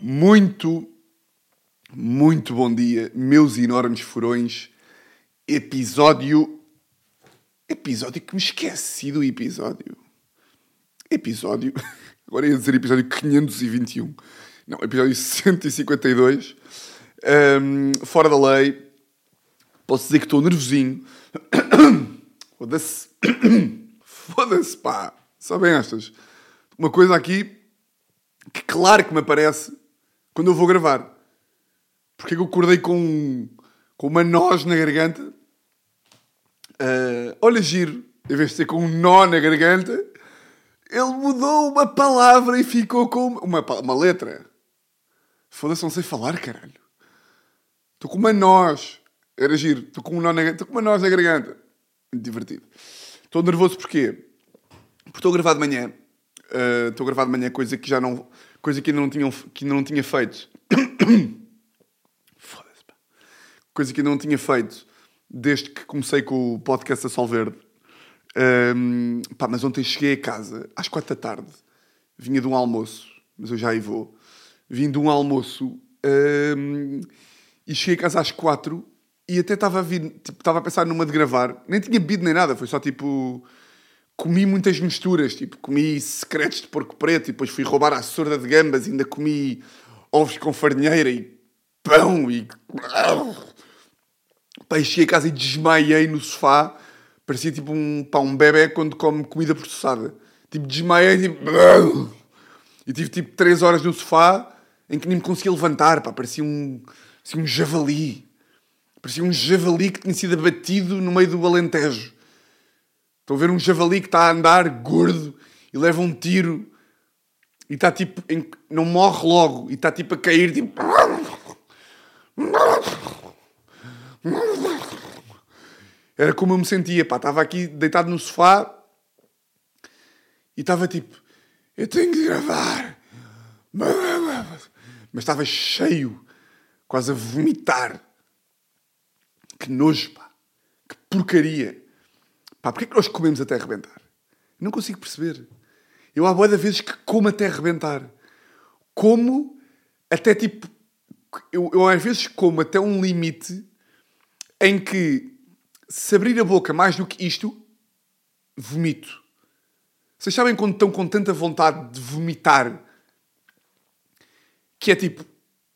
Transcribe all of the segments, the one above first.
Muito, muito bom dia, meus enormes furões. Episódio. Episódio que me esqueci do episódio. Episódio. Agora ia dizer episódio 521. Não, episódio 152. Ahm, fora da lei. Posso dizer que estou nervosinho. Foda-se. Foda-se, pá. Sabem estas? Uma coisa aqui que claro que me aparece quando eu vou gravar. Porque é que eu acordei com, com uma noz na garganta? Ah, olha, giro. Em vez de ser com um nó na garganta, ele mudou uma palavra e ficou com uma, uma letra. Foda-se, não sei falar, caralho. Estou com uma noz. Era giro. Estou com, um nó na, estou com uma noz na garganta. Divertido. Estou nervoso porquê? Porque estou a gravar de manhã. Uh, estou a gravar de manhã coisa que já não... Coisa que ainda não, tinham, que ainda não tinha feito. Foda-se, pá. Coisa que ainda não tinha feito desde que comecei com o podcast da Sol Verde. Um, pá, mas ontem cheguei a casa às quatro da tarde. Vinha de um almoço, mas eu já aí vou. Vim de um almoço um, e cheguei a casa às quatro e até estava a vir, tipo, estava a pensar numa de gravar. Nem tinha bebido nem nada, foi só tipo. Comi muitas misturas, tipo, comi secretos de porco preto e depois fui roubar a sorda de gambas ainda comi ovos com farinheira e pão e. E cheguei a casa e desmaiei no sofá. Parecia tipo um, pá, um bebê quando come comida processada. Tipo, desmaiei tipo... E tive tipo 3 horas no sofá em que nem me conseguia levantar. Pá, parecia um, parecia um javali. Parecia um javali que tinha sido abatido no meio do Alentejo. Estão a ver um javali que está a andar gordo e leva um tiro e está tipo. em- não morre logo e está tipo a cair tipo. Era como eu me sentia, pá. Estava aqui deitado no sofá e estava tipo, eu tenho que gravar. Mas estava cheio, quase a vomitar. Que nojo, pá. Que porcaria. Pá, porquê é que nós comemos até arrebentar? Não consigo perceber. Eu há boa de vezes que como até arrebentar. Como até tipo. Eu, eu às vezes como até um limite em que se abrir a boca mais do que isto, vomito. Vocês sabem quando estão com tanta vontade de vomitar que é tipo,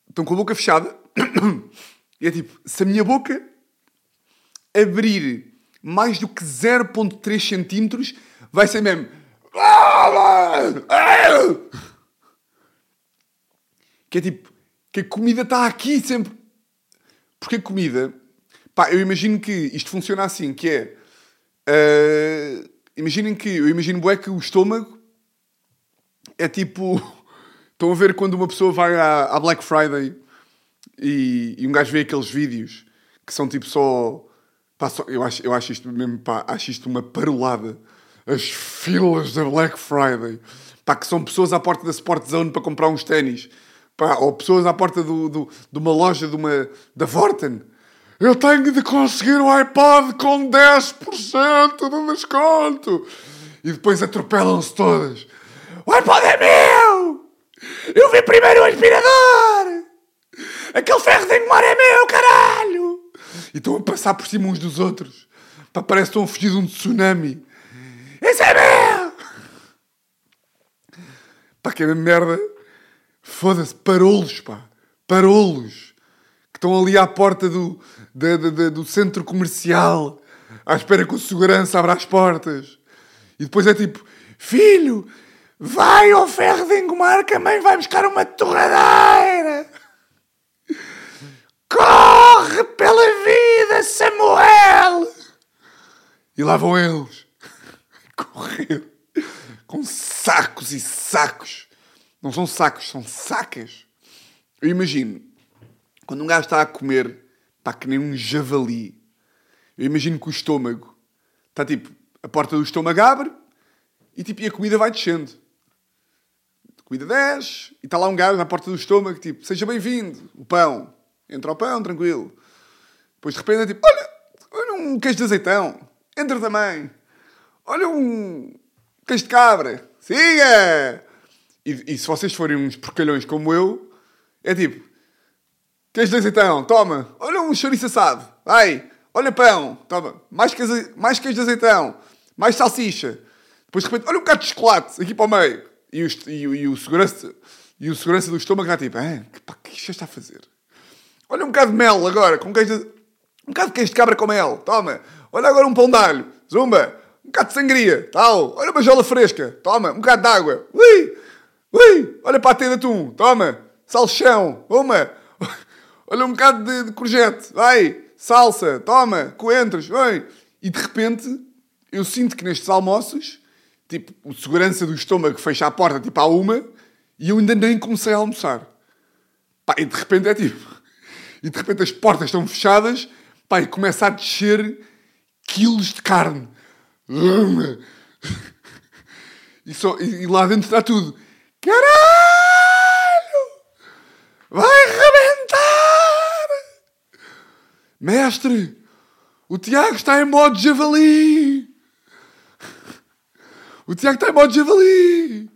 estão com a boca fechada e é tipo, se a minha boca abrir mais do que 0.3 centímetros, vai ser mesmo. Que é tipo, que a comida está aqui sempre. Porque a comida, pá, eu imagino que isto funciona assim, que é. ah, imaginem que, eu imagino bué que o estômago é tipo. Estão a ver quando uma pessoa vai à, à Black Friday e, e um gajo vê aqueles vídeos que são tipo só. Pá, só- eu, acho, eu acho isto mesmo, pá, acho isto uma parolada. As filas da Black Friday. Pá, que são pessoas à porta da Sport Zone para comprar uns ténis. Pá, ou pessoas à porta do, do- de uma loja de uma, da Vorten. Eu tenho de conseguir o iPod com 10% de desconto. E depois atropelam-se todas. O iPod é meu! Eu vi primeiro o aspirador! Aquele ferro de engomar é meu, caralho! E estão a passar por cima uns dos outros. Pá, parece que estão a fugir de um tsunami. Esse é meu! Pá, que merda. Foda-se, parolos, pá. Parolos. Que estão ali à porta do, do centro comercial. À espera que o segurança abra as portas. E depois é tipo... Filho, vai ao ferro de engomar que a mãe vai buscar uma torradeira. Corre pela vida, Samuel! E lá vão eles. Correr. Com sacos e sacos. Não são sacos, são sacas. Eu imagino, quando um gajo está a comer, pá, que nem um javali, eu imagino que o estômago está tipo, a porta do estômago abre e, tipo, e a comida vai descendo. A comida desce e está lá um gajo na porta do estômago, tipo, seja bem-vindo, o pão. Entra o pão, tranquilo. Depois de repente é tipo, olha, olha um queijo de azeitão, entra também. Olha um queijo de cabra, siga! E, e se vocês forem uns porcalhões como eu, é tipo: queijo de azeitão, toma. Olha um chouriço assado, vai. Olha pão, toma. Mais queijo, mais queijo de azeitão, mais salsicha. Depois de repente, olha um bocado de chocolate aqui para o meio. E o, e, e o segurança, e o segurança do estômago está tipo: ah, que, pá, que isto está a fazer? Olha um bocado de mel agora, com queijo de, um bocado de queijo de cabra com mel, toma. Olha agora um pão de alho, zumba. Um bocado de sangria, tal. Olha uma jola fresca, toma. Um bocado de água, ui. Ui, olha para a teia de atum, toma. Salchão, uma. Olha um bocado de, de courgette, vai. Salsa, toma. Coentros, vai. E de repente, eu sinto que nestes almoços, tipo, o segurança do estômago fecha a porta, tipo, à uma, e eu ainda nem comecei a almoçar. Pá, e de repente é tipo... E de repente as portas estão fechadas, pá, e começa a descer quilos de carne. E, só, e, e lá dentro está tudo. Caralho! Vai rebentar! Mestre, o Tiago está em modo javali! O Tiago está em modo javali!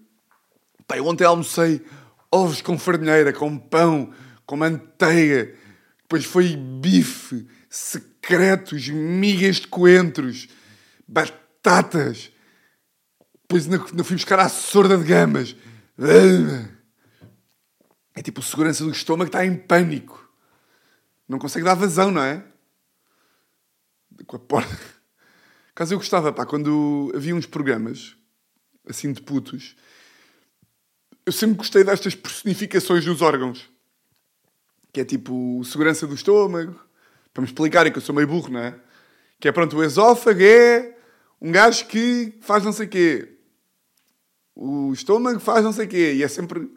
Pai, ontem almocei ovos com farinheira, com pão, com manteiga. Depois foi bife, secretos, migas de coentros, batatas. Depois ainda, fui buscar a sorda de gamas. É tipo o segurança do estômago está em pânico. Não consegue dar vazão, não é? Com a porta. Caso eu gostava, pá, quando havia uns programas assim de putos, eu sempre gostei destas personificações dos órgãos. Que é tipo segurança do estômago. Para me explicarem que eu sou meio burro, não é? Que é pronto, o esófago é um gajo que faz não sei quê o estômago faz não sei quê. E é sempre.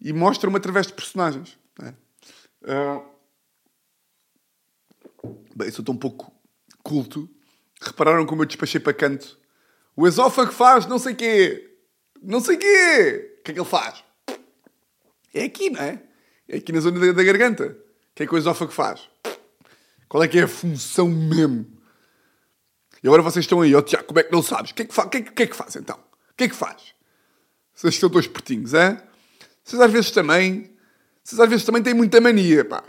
E mostra-me através de personagens. É? Uh... Bem, sou tão pouco culto. Repararam como eu despachei para canto? O esófago faz não sei quê. Não sei quê. O que é que ele faz? É aqui, não é? É aqui na zona da, garganta. O que é que o esófago faz? Qual é que é a função mesmo? E agora vocês estão aí, ó oh, Tiago, como é que não sabes? O que é que, que, é que, que, é que faz então? O que é que faz? Vocês são dois pertinhos, é? Vocês às vezes também. Vocês às vezes também têm muita mania, pá.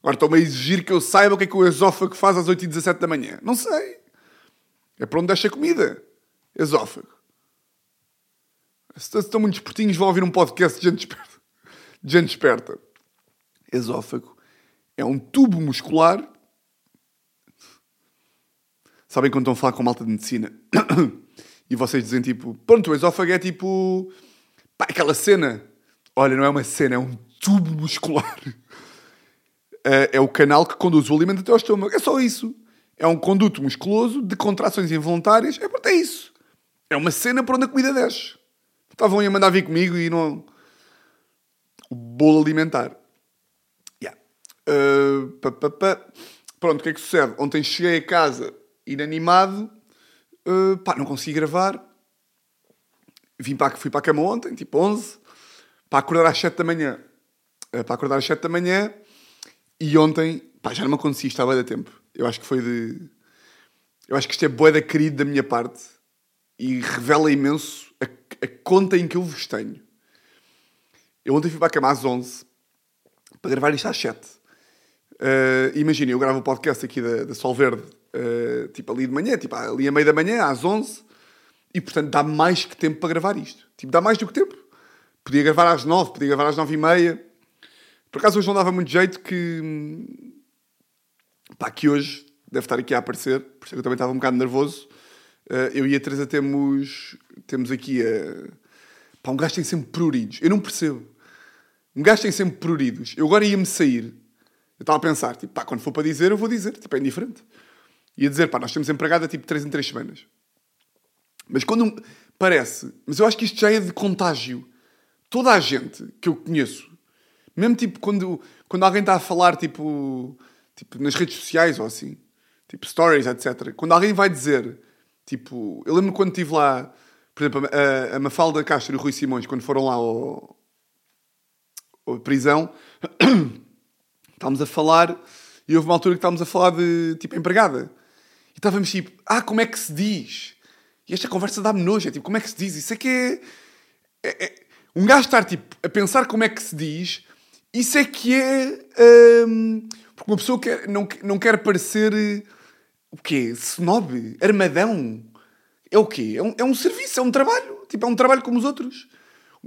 Agora estão-me a exigir que eu saiba o que é que o esófago faz às 8h17 da manhã. Não sei. É para onde deixa a comida. Esófago. Se estão muito espertinhos, vão ouvir um podcast de gente. Gente esperta. Esófago é um tubo muscular. Sabem quando estão a falar com malta de medicina? e vocês dizem tipo, pronto, o esófago é tipo. Pá, aquela cena. Olha, não é uma cena, é um tubo muscular. É, é o canal que conduz o alimento até ao estômago. É só isso. É um conduto musculoso de contrações involuntárias. É pronto, é isso. É uma cena por onde a comida desce. Estavam a mandar vir comigo e não. O bolo alimentar. Yeah. Uh, pá, pá. Pronto, o que é que sucede? Ontem cheguei a casa inanimado Uh, pá, não consegui gravar. Vim para, fui para a cama ontem, tipo 11, para acordar às 7 da manhã. Uh, para acordar às 7 da manhã. E ontem, pá, já não me acontecia, estava a dar tempo. Eu acho que foi de. Eu acho que isto é boeda querido da minha parte e revela imenso a, a, conta em que eu vos tenho. Eu ontem fui para a cama às 11 para gravar isto às 7. Uh, Imaginem, eu gravo o um podcast aqui da, da Sol Verde uh, tipo ali de manhã, tipo ali a meio da manhã, às 11, e portanto dá mais que tempo para gravar isto. Tipo, dá mais do que tempo. Podia gravar às 9, podia gravar às 9 e meia. Por acaso hoje não dava muito jeito que. Pá, que hoje deve estar aqui a aparecer, por isso é que eu também estava um bocado nervoso. Uh, eu e a Teresa temos, temos aqui a. Pá, um gajo tem sempre pruridos. Eu não percebo. Um gajo tem sempre pruridos. Eu agora ia-me sair. Eu estava a pensar, tipo, pá, quando for para dizer, eu vou dizer. Tipo, é indiferente e a dizer, pá, nós temos empregada tipo 3 em 3 semanas. Mas quando parece, mas eu acho que isto já é de contágio. Toda a gente que eu conheço, mesmo tipo quando, quando alguém está a falar tipo, tipo nas redes sociais ou assim, tipo stories, etc. Quando alguém vai dizer, tipo, eu lembro quando estive lá, por exemplo, a, a Mafalda Castro e o Rui Simões, quando foram lá ao, ao prisão, estávamos a falar e houve uma altura que estávamos a falar de tipo empregada. E estávamos tipo, ah, como é que se diz? E esta conversa dá-me nojo. É tipo, como é que se diz? Isso é que é. é- é- um gajo estar tipo, a pensar como é que se diz, isso é que é. hum, porque uma pessoa quer, não, não quer parecer. O quê? Snob? Armadão? É o quê? É um, é um serviço, é um trabalho. Tipo, é um trabalho como os outros.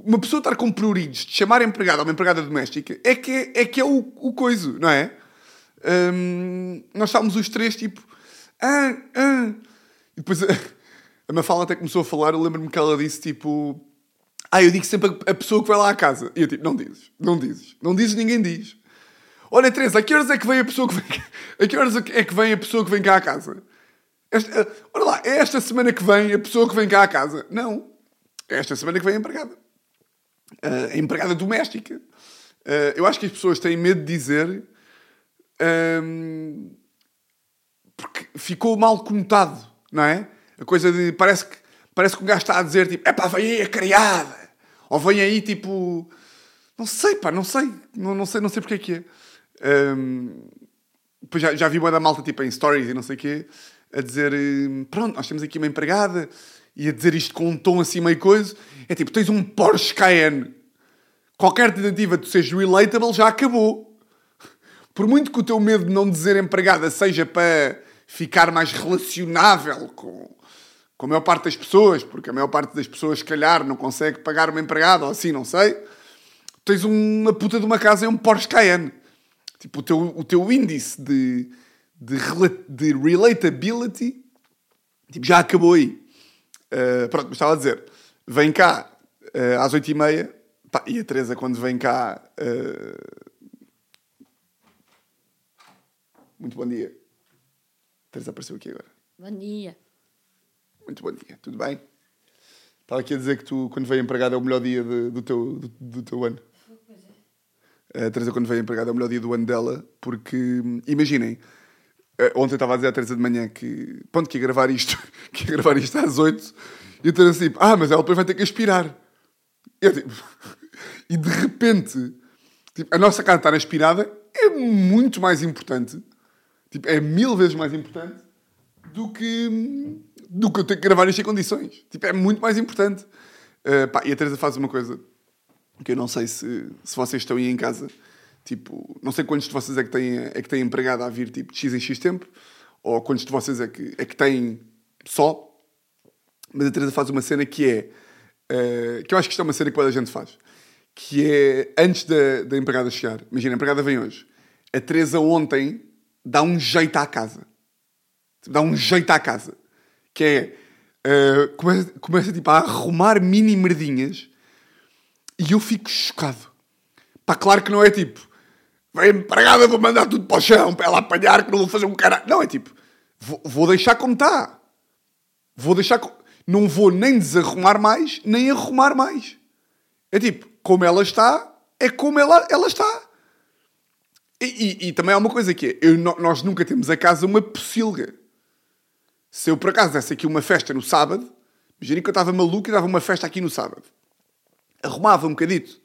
Uma pessoa estar com pruridos de chamar empregada a uma empregada doméstica é que é, é, que é o, o coiso, não é? Hum, nós estávamos os três tipo. Ah, ah. E depois a, a Mafala até começou a falar. Eu lembro-me que ela disse tipo. Ah, eu digo sempre a, a pessoa que vai lá à casa. E eu tipo, não dizes, não dizes, não dizes, ninguém diz. Olha, Teresa, a que horas é que vem a pessoa que vem? A que horas é que vem a pessoa que vem cá à casa? Esta, ah, olha lá, é esta semana que vem a pessoa que vem cá à casa? Não. É esta semana que vem a empregada. A empregada doméstica. Ah, eu acho que as pessoas têm medo de dizer ahm, porque ficou mal conotado, não é? A coisa de parece que parece que o gajo está a dizer tipo, é pá, vem aí a criada, ou vem aí tipo, não sei, pá, não sei, não, não sei, não sei porque é que é. Ahm, depois já, já vi uma da malta tipo em stories e não sei o quê a dizer pronto, nós temos aqui uma empregada e a dizer isto com um tom assim meio coisa. É tipo, tens um Porsche Cayenne. Qualquer tentativa de seres relatable já acabou. Por muito que o teu medo de não dizer empregada seja para ficar mais relacionável com, com a maior parte das pessoas, porque a maior parte das pessoas, se calhar, não consegue pagar uma empregada ou assim, não sei. Tens uma puta de uma casa e um Porsche Cayenne. Tipo, o teu, o teu índice de, de, de relatability tipo, já acabou aí. Uh, pronto, mas estava a dizer, vem cá uh, às 8h30 pá, e a Teresa, quando vem cá. uh, Muito bom dia. A Teresa apareceu aqui agora. Bom dia. Muito bom dia, tudo bem? Estava aqui a dizer que tu, quando veio empregado, é o melhor dia de- do, teu, do, do teu ano. A Teresa, quando veio empregada, é o melhor dia do ano dela, porque, hum, imaginem, eh, ontem eu estava a dizer à Teresa de manhã que, pronto, que ia gravar isto, que ia gravar isto às 8, e a Teresa tipo, ah, mas ela depois vai ter que aspirar. Eu, tipo, e de repente, tipo, a nossa casa estar aspirada é muito mais importante, tipo, é mil vezes mais importante do que, do que eu ter que gravar isto em condições. Tipo, é muito mais importante. Uh, pá, e a Teresa faz uma coisa que eu não sei se, se vocês estão aí em casa. Tipo, não sei quantos de vocês é que têm, é que têm empregado a vir tipo, de X em X tempo, ou quantos de vocês é que, é que têm só. Mas a Teresa faz uma cena que é. uh, que eu acho que isto é uma cena que toda a gente faz. Que é antes da, da empregada chegar. Imagina, a empregada vem hoje. A Teresa ontem dá um jeito à casa dá um jeito à casa. Que é. eh, começa, começa tipo, a arrumar mini merdinhas e eu fico chocado. Pá, claro que não é tipo. Vem empregada, vou mandar tudo para o chão para ela apanhar, que não vou fazer um caralho. Não, é tipo. Vou, vou deixar como está. Vou deixar. co- Não vou nem desarrumar mais, nem arrumar mais. É tipo, como ela está, é como ela, ela está. E, e- e também há uma coisa que é, eu- nós nunca temos a casa uma pocilga. Se eu por acaso desse aqui uma festa no sábado, imagina que eu estava maluco e dava uma festa aqui no sábado. Arrumava um bocadito.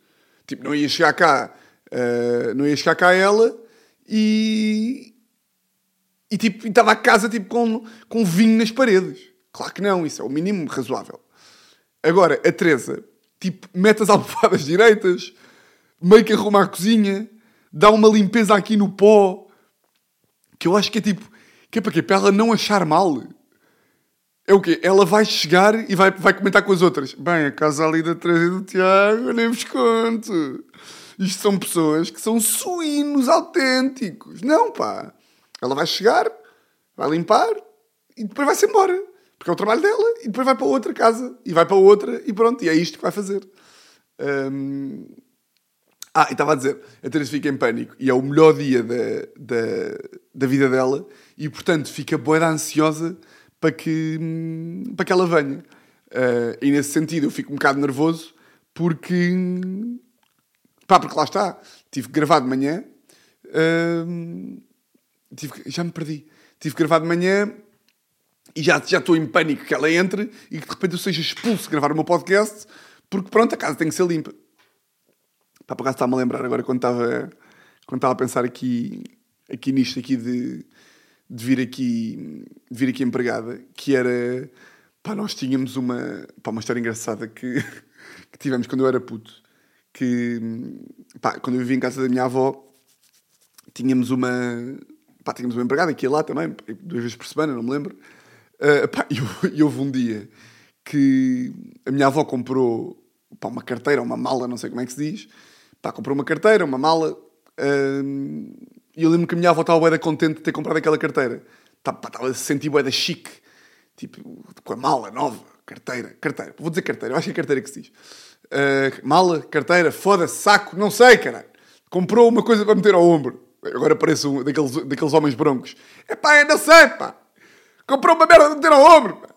Tipo, não ia chegar cá, ah, não ia chegar cá ela e. E tipo, estava a casa tipo, com, com vinho nas paredes. Claro que não, isso é o mínimo razoável. Agora, a Teresa, tipo, mete as almofadas direitas, meio que arruma a cozinha, dá uma limpeza aqui no pó, que eu acho que é tipo, que é para quê? Para ela não achar mal. É o quê? Ela vai chegar e vai, vai comentar com as outras. Bem, a casa ali da Teresa e do Tiago, nem vos conto. Isto são pessoas que são suínos autênticos. Não, pá. Ela vai chegar, vai limpar e depois vai-se embora. Porque é o trabalho dela e depois vai para outra casa e vai para outra e pronto. E é isto que vai fazer. Hum, ah, e estava a dizer, a Teresa fica em pânico e é o melhor dia da, da, da vida dela e, portanto, fica boa ansiosa para que, hum, para que ela venha. Ah, e nesse sentido eu fico um bocado nervoso porque, pá, porque lá está, tive que gravar de manhã, hum, tive já me perdi, tive que gravar de manhã e já, já estou em pânico que ela entre e que de repente eu seja expulso de gravar o meu podcast porque pronto, a casa tem que ser limpa. Pá, por acaso está-me a lembrar agora quando estava, quando estava a pensar aqui, aqui nisto aqui de, de vir aqui de vir aqui empregada, que era pá, nós tínhamos uma, pá, uma história engraçada que que tivemos quando eu era puto. Que, pá, quando eu vivia em casa da minha avó, tínhamos uma, pá, tínhamos uma empregada que ia lá também, duas vezes por semana, não me lembro. Uh, e, houve um dia que a minha avó comprou pá, uma carteira, uma mala, não sei como é que se diz. Pá, comprou uma carteira, uma mala. Uh, e eu lembro que a minha avó estava bem contente de ter comprado aquela carteira. Estava a se sentir bué chique. Tipo, com a mala nova, carteira, carteira. Vou dizer carteira, eu acho que é carteira que se diz. Uh, mala, carteira, foda-se, saco, não sei, caralho. Comprou uma coisa para meter ao ombro. Agora parece um daqueles, daqueles homens broncos. É pá, eu não sei, pá. Comprou uma merda para meter ao ombro. Pá.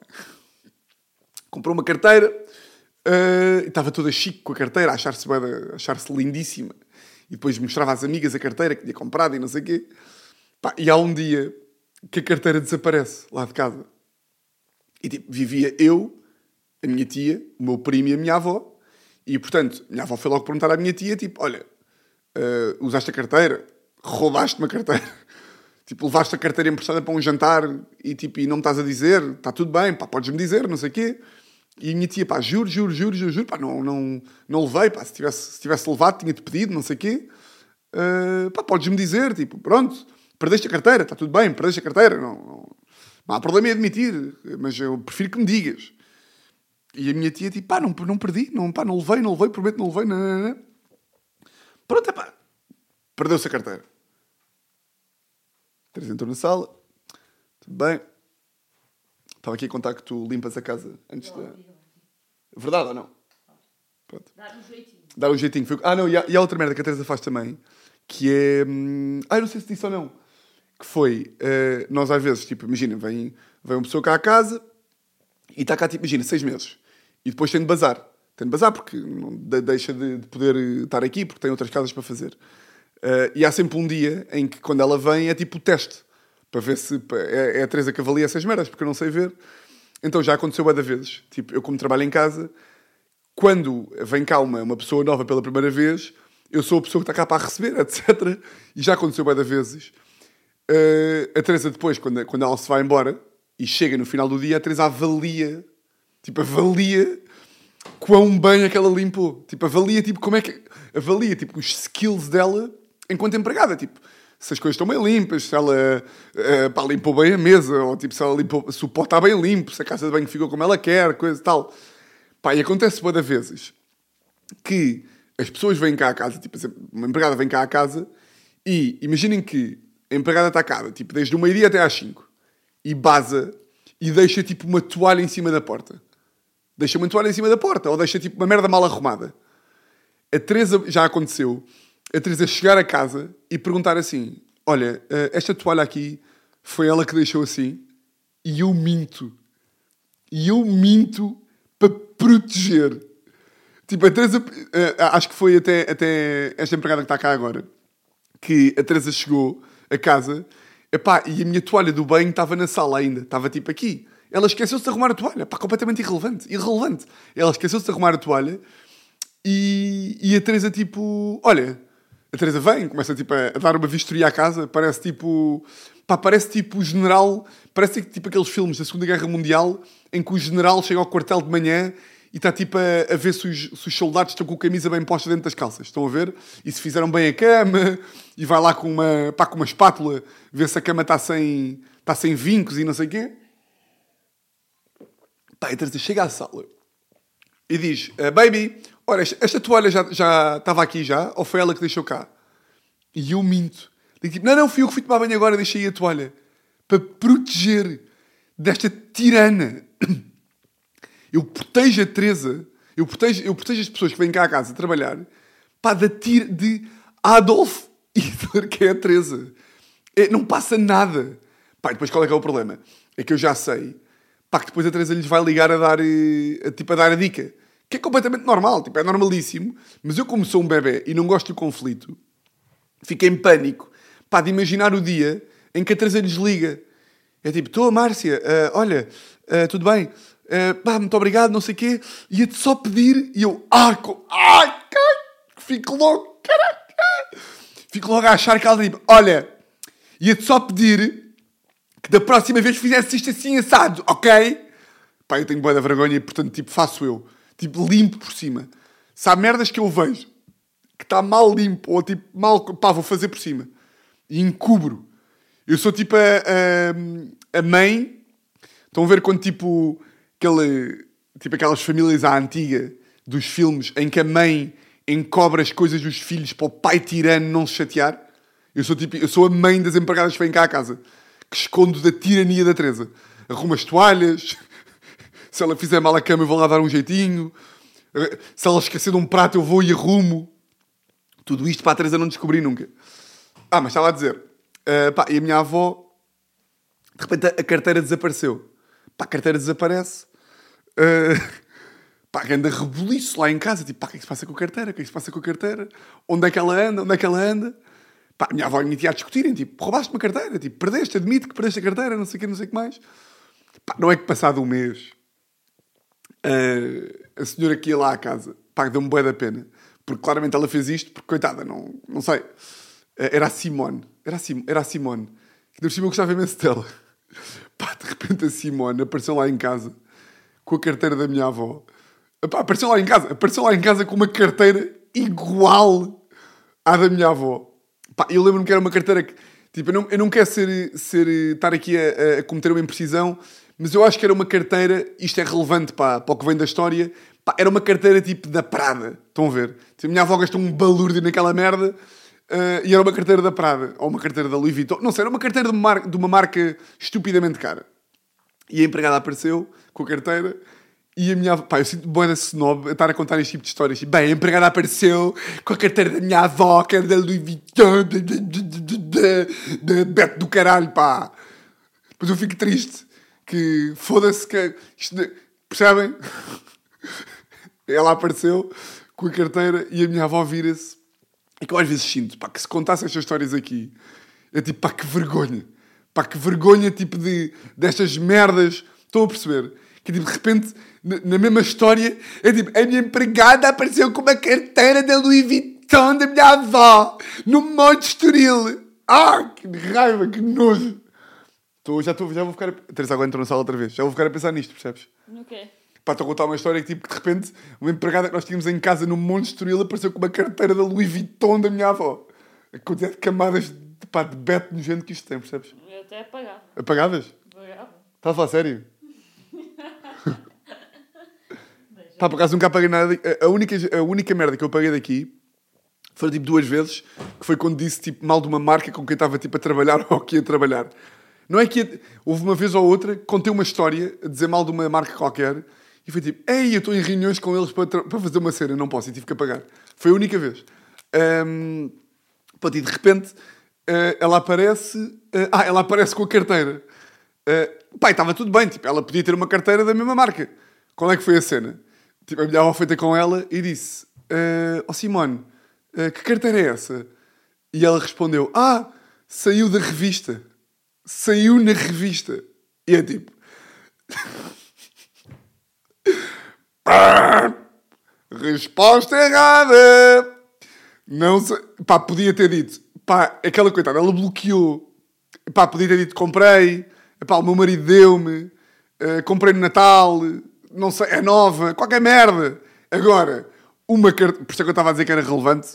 Comprou uma carteira uh, e estava toda chique com a carteira, a achar-se achar lindíssima. E depois mostrava às amigas a carteira que tinha comprado e não sei o quê. Pá, e há um dia que a carteira desaparece lá de casa. E tipo, vivia eu, a minha tia, o meu primo e a minha avó. E portanto, a minha avó foi logo perguntar à minha tia: tipo, olha, uh, usaste a carteira? Roubaste uma carteira? tipo, levaste a carteira emprestada para um jantar e tipo, e não me estás a dizer? Está tudo bem, pá, podes-me dizer, não sei o quê. E a minha tia, pá, juro, juro, juro, juro, juro, pá, não, não, não levei, pá, se tivesse, se tivesse levado, tinha-te pedido, não sei o quê. Uh, pá, podes-me dizer, tipo, pronto, perdeste a carteira, está tudo bem, perdeste a carteira, não, não, não há problema em admitir, mas eu prefiro que me digas. E a minha tia, tipo, pá, não, não perdi, não, pá, não levei, não levei, prometo, não levei, não, não, não. Pronto, é pá, perdeu-se a carteira. Teresa entrou na sala, tudo bem. Estava aqui a contar que tu limpas a casa antes da. Verdade ou não? Pronto. Dar um jeitinho. Dar um jeitinho. Ah, não, e há, e há outra merda que a Teresa faz também, que é. Hum... Ah, não sei se disse ou não. Que foi. Uh, nós às vezes, tipo, imagina, vem, vem uma pessoa cá à casa e está cá, tipo, imagina, seis meses. E depois tem de bazar. Tem de bazar porque não deixa de, de poder estar aqui porque tem outras casas para fazer. Uh, e há sempre um dia em que, quando ela vem, é tipo teste para ver se é, é a Teresa que avalia essas merdas, porque eu não sei ver. Então já aconteceu várias vezes. Tipo, eu como trabalho em casa, quando vem cá uma, uma pessoa nova pela primeira vez, eu sou a pessoa que está cá para receber, etc. E já aconteceu várias vezes. Uh, a Teresa depois, quando, quando ela se vai embora e chega no final do dia, a Teresa avalia, tipo, avalia quão bem é que ela limpou. Tipo, avalia, tipo, como é que... Avalia, tipo, os skills dela enquanto empregada, tipo se as coisas estão bem limpas, se ela uh, pá, limpou bem a mesa, ou tipo, se, ela limpou, se o pó está bem limpo, se a casa de banho ficou como ela quer, coisa e tal. Pá, e acontece boas vezes que as pessoas vêm cá à casa, tipo, uma empregada vem cá à casa e imaginem que a empregada está cá, tipo, desde o meio-dia até às 5 e baza e deixa tipo uma toalha em cima da porta. Deixa uma toalha em cima da porta ou deixa tipo uma merda mal arrumada. A Teresa já aconteceu a Teresa chegar a casa e perguntar assim: Olha, eh, esta toalha aqui foi ela que deixou assim e eu minto. E eu minto para proteger. Tipo, a Teresa, eh, acho que foi até, até esta empregada que está cá agora, que a Teresa chegou a casa epá, e a minha toalha do banho estava na sala ainda, estava tipo aqui. Ela esqueceu-se de arrumar a toalha, pá, completamente irrelevante, irrelevante. Ela esqueceu-se de arrumar a toalha e, e a Teresa tipo, olha, a Teresa vem, começa tipo, a dar uma vistoria à casa, parece tipo. Pá, parece tipo o general. Parece tipo aqueles filmes da Segunda Guerra Mundial em que o general chega ao quartel de manhã e está tipo a, a ver se os, se os, soldados estão com a camisa bem posta dentro das calças. Estão a ver? E se fizeram bem a cama e vai lá com uma, pá, com uma espátula ver se a cama está sem, está sem vincos e não sei o quê. Pá, Teresa chega à sala e diz: uh, Baby, esta, esta, toalha já, já estava aqui já? Ou foi ela que deixou cá? E eu minto. Digo tipo: Não, não, fui eu que fui tomar banho agora, deixei a toalha. Para proteger desta tirana. Eu protejo a Teresa, eu protejo, eu protejo as pessoas que vêm cá à casa trabalhar, pá, da tira de Adolf Hitler, que é a Teresa. É, não passa nada. Pá, depois qual é que é o problema? É que eu já sei pá, que depois a Teresa lhes vai ligar a dar, eh, a, tipo, a dar a dica. Que é completamente normal, tipo, é normalíssimo. Mas eu, como sou um bebê e não gosto do conflito, fiquei em pânico, pá, de imaginar o dia em que a Teresa lhes liga. É tipo, estou, Márcia, uh, olha, uh, tudo bem? Uh, pá, muito obrigado, não sei o quê. Ia-te só pedir, e eu, ah, ai, ai, fico logo, caraca. Fico logo a achar que ela tipo, olha, ia-te só pedir que da próxima vez fizesse isto assim assado, ok? Pá, eu tenho boa da vergonha e, portanto, tipo, faço eu. Tipo, limpo por cima. Se há merdas que eu vejo que está mal limpo ou tipo mal. pá, vou fazer por cima. E encubro. Eu sou tipo a, a, a mãe. Estão a ver quando tipo. Aquele, tipo aquelas famílias à antiga dos filmes em que a mãe encobre as coisas dos filhos para o pai tirano não se chatear. Eu sou, tipo, eu sou a mãe das empregadas que vêm cá à casa. Que escondo da tirania da Teresa. Arrumo as toalhas. Se ela fizer mal a cama, eu vou lá dar um jeitinho. Se ela esquecer de um prato, eu vou e arrumo. Tudo isto para a Teresa não descobrir nunca. Ah, mas estava a dizer. Uh, pá, e a minha avó... De repente a carteira desapareceu. Pá, a carteira desaparece. Uh, pá, anda rebuliço lá em casa. Tipo, pá, o que é que se passa com a carteira? O que é que se passa com a carteira? Onde é que ela anda? Onde é que ela anda? Pá, a minha avó e a minha tia a discutirem. Tipo, roubaste uma carteira. Tipo, perdeste, admite que perdeste a carteira. Não sei o que, não sei o que mais. Pá, não é que passado um mês... Uh, a senhora que ia lá à casa, pá, deu-me bué da pena. Porque claramente ela fez isto, porque coitada, não, não sei. Uh, era a Simone. Era a, Sim, era a Simone. Que por cima eu gostava imenso dela. Pá, de repente a Simone apareceu lá em casa com a carteira da minha avó. Pá, apareceu lá em casa. Apareceu lá em casa com uma carteira igual à da minha avó. Pá, eu lembro-me que era uma carteira que... Tipo, eu não, eu não quero ser, ser, estar aqui a, a cometer uma imprecisão, mas eu acho que era uma carteira, isto é relevante para, para o que vem da história, pá, era uma carteira tipo da Prada. Estão a ver? Tipo, a minha avó gastou um balúrdio naquela merda uh, e era uma carteira da Prada, ou uma carteira da Louis Vuitton. Não sei, era uma carteira de de uma marca estupidamente cara. E a empregada apareceu com a carteira e a minha avó, pá, eu sinto boa snob a estar a contar este tipo de histórias. Bem, a empregada apareceu com a carteira da minha avó, que era da Louis Vuitton, de Beto do caralho, pá. Mas eu fico triste que foda-se que. Isto, percebem? Ela apareceu com a carteira e a minha avó vira-se. É que eu às vezes sinto, pá, que se contasse estas histórias aqui, é tipo, pá, que vergonha. Pá, que vergonha, tipo, de, destas merdas. Estão a perceber? Que tipo, de repente, na, mesma história, é tipo, a minha empregada apareceu com uma carteira da Louis Vuitton da minha avó, no Monte Estoril. Ah, que raiva, que nojo. Tô, já, tô, já vou ficar. A Teresa agora entrou na sala outra vez. Já vou ficar a pensar nisto, percebes? No quê? Pá, estou a contar uma história que, tipo, que de repente, uma empregada que nós tínhamos em casa no Monte Estoril apareceu com uma carteira da Louis Vuitton da minha avó. A quantidade de camadas de, pá, de beto nojento que isto tem, percebes? Eu até apagava. Apagadas? Apagava. Estás a falar sério? Pá, por acaso nunca apaguei nada. A- única, a única merda que eu apaguei daqui foi tipo duas vezes, que foi quando disse tipo mal de uma marca com quem estava tipo a trabalhar ou que ia trabalhar. Não é que ia- houve uma vez ou outra contei uma história a dizer mal de uma marca qualquer e foi tipo, ei, eu estou em reuniões com eles para, tra- para fazer uma cena, não posso, e tive que apagar. Foi a única vez. Ahm, pronto, e de repente ah, ela aparece, ah, ah, ela aparece com a carteira. Uh, pai, estava tudo bem, tipo, ela podia ter uma carteira da mesma marca. Qual é que foi a cena? Tipo, a avó foi ter com ela e disse: uh, Oh Simone, uh, que carteira é essa? E ela respondeu: Ah, saiu da revista. Saiu na revista. E é tipo. Resposta errada! Não sei. Pá, podia ter dito. Pá, aquela coitada, ela bloqueou. Pá, podia ter dito: comprei. Pá, o meu marido deu-me. eh, comprei no Natal. Não sei, é nova. Qualquer merda. Agora, uma carteira. Por isso é que eu estava a dizer que era relevante.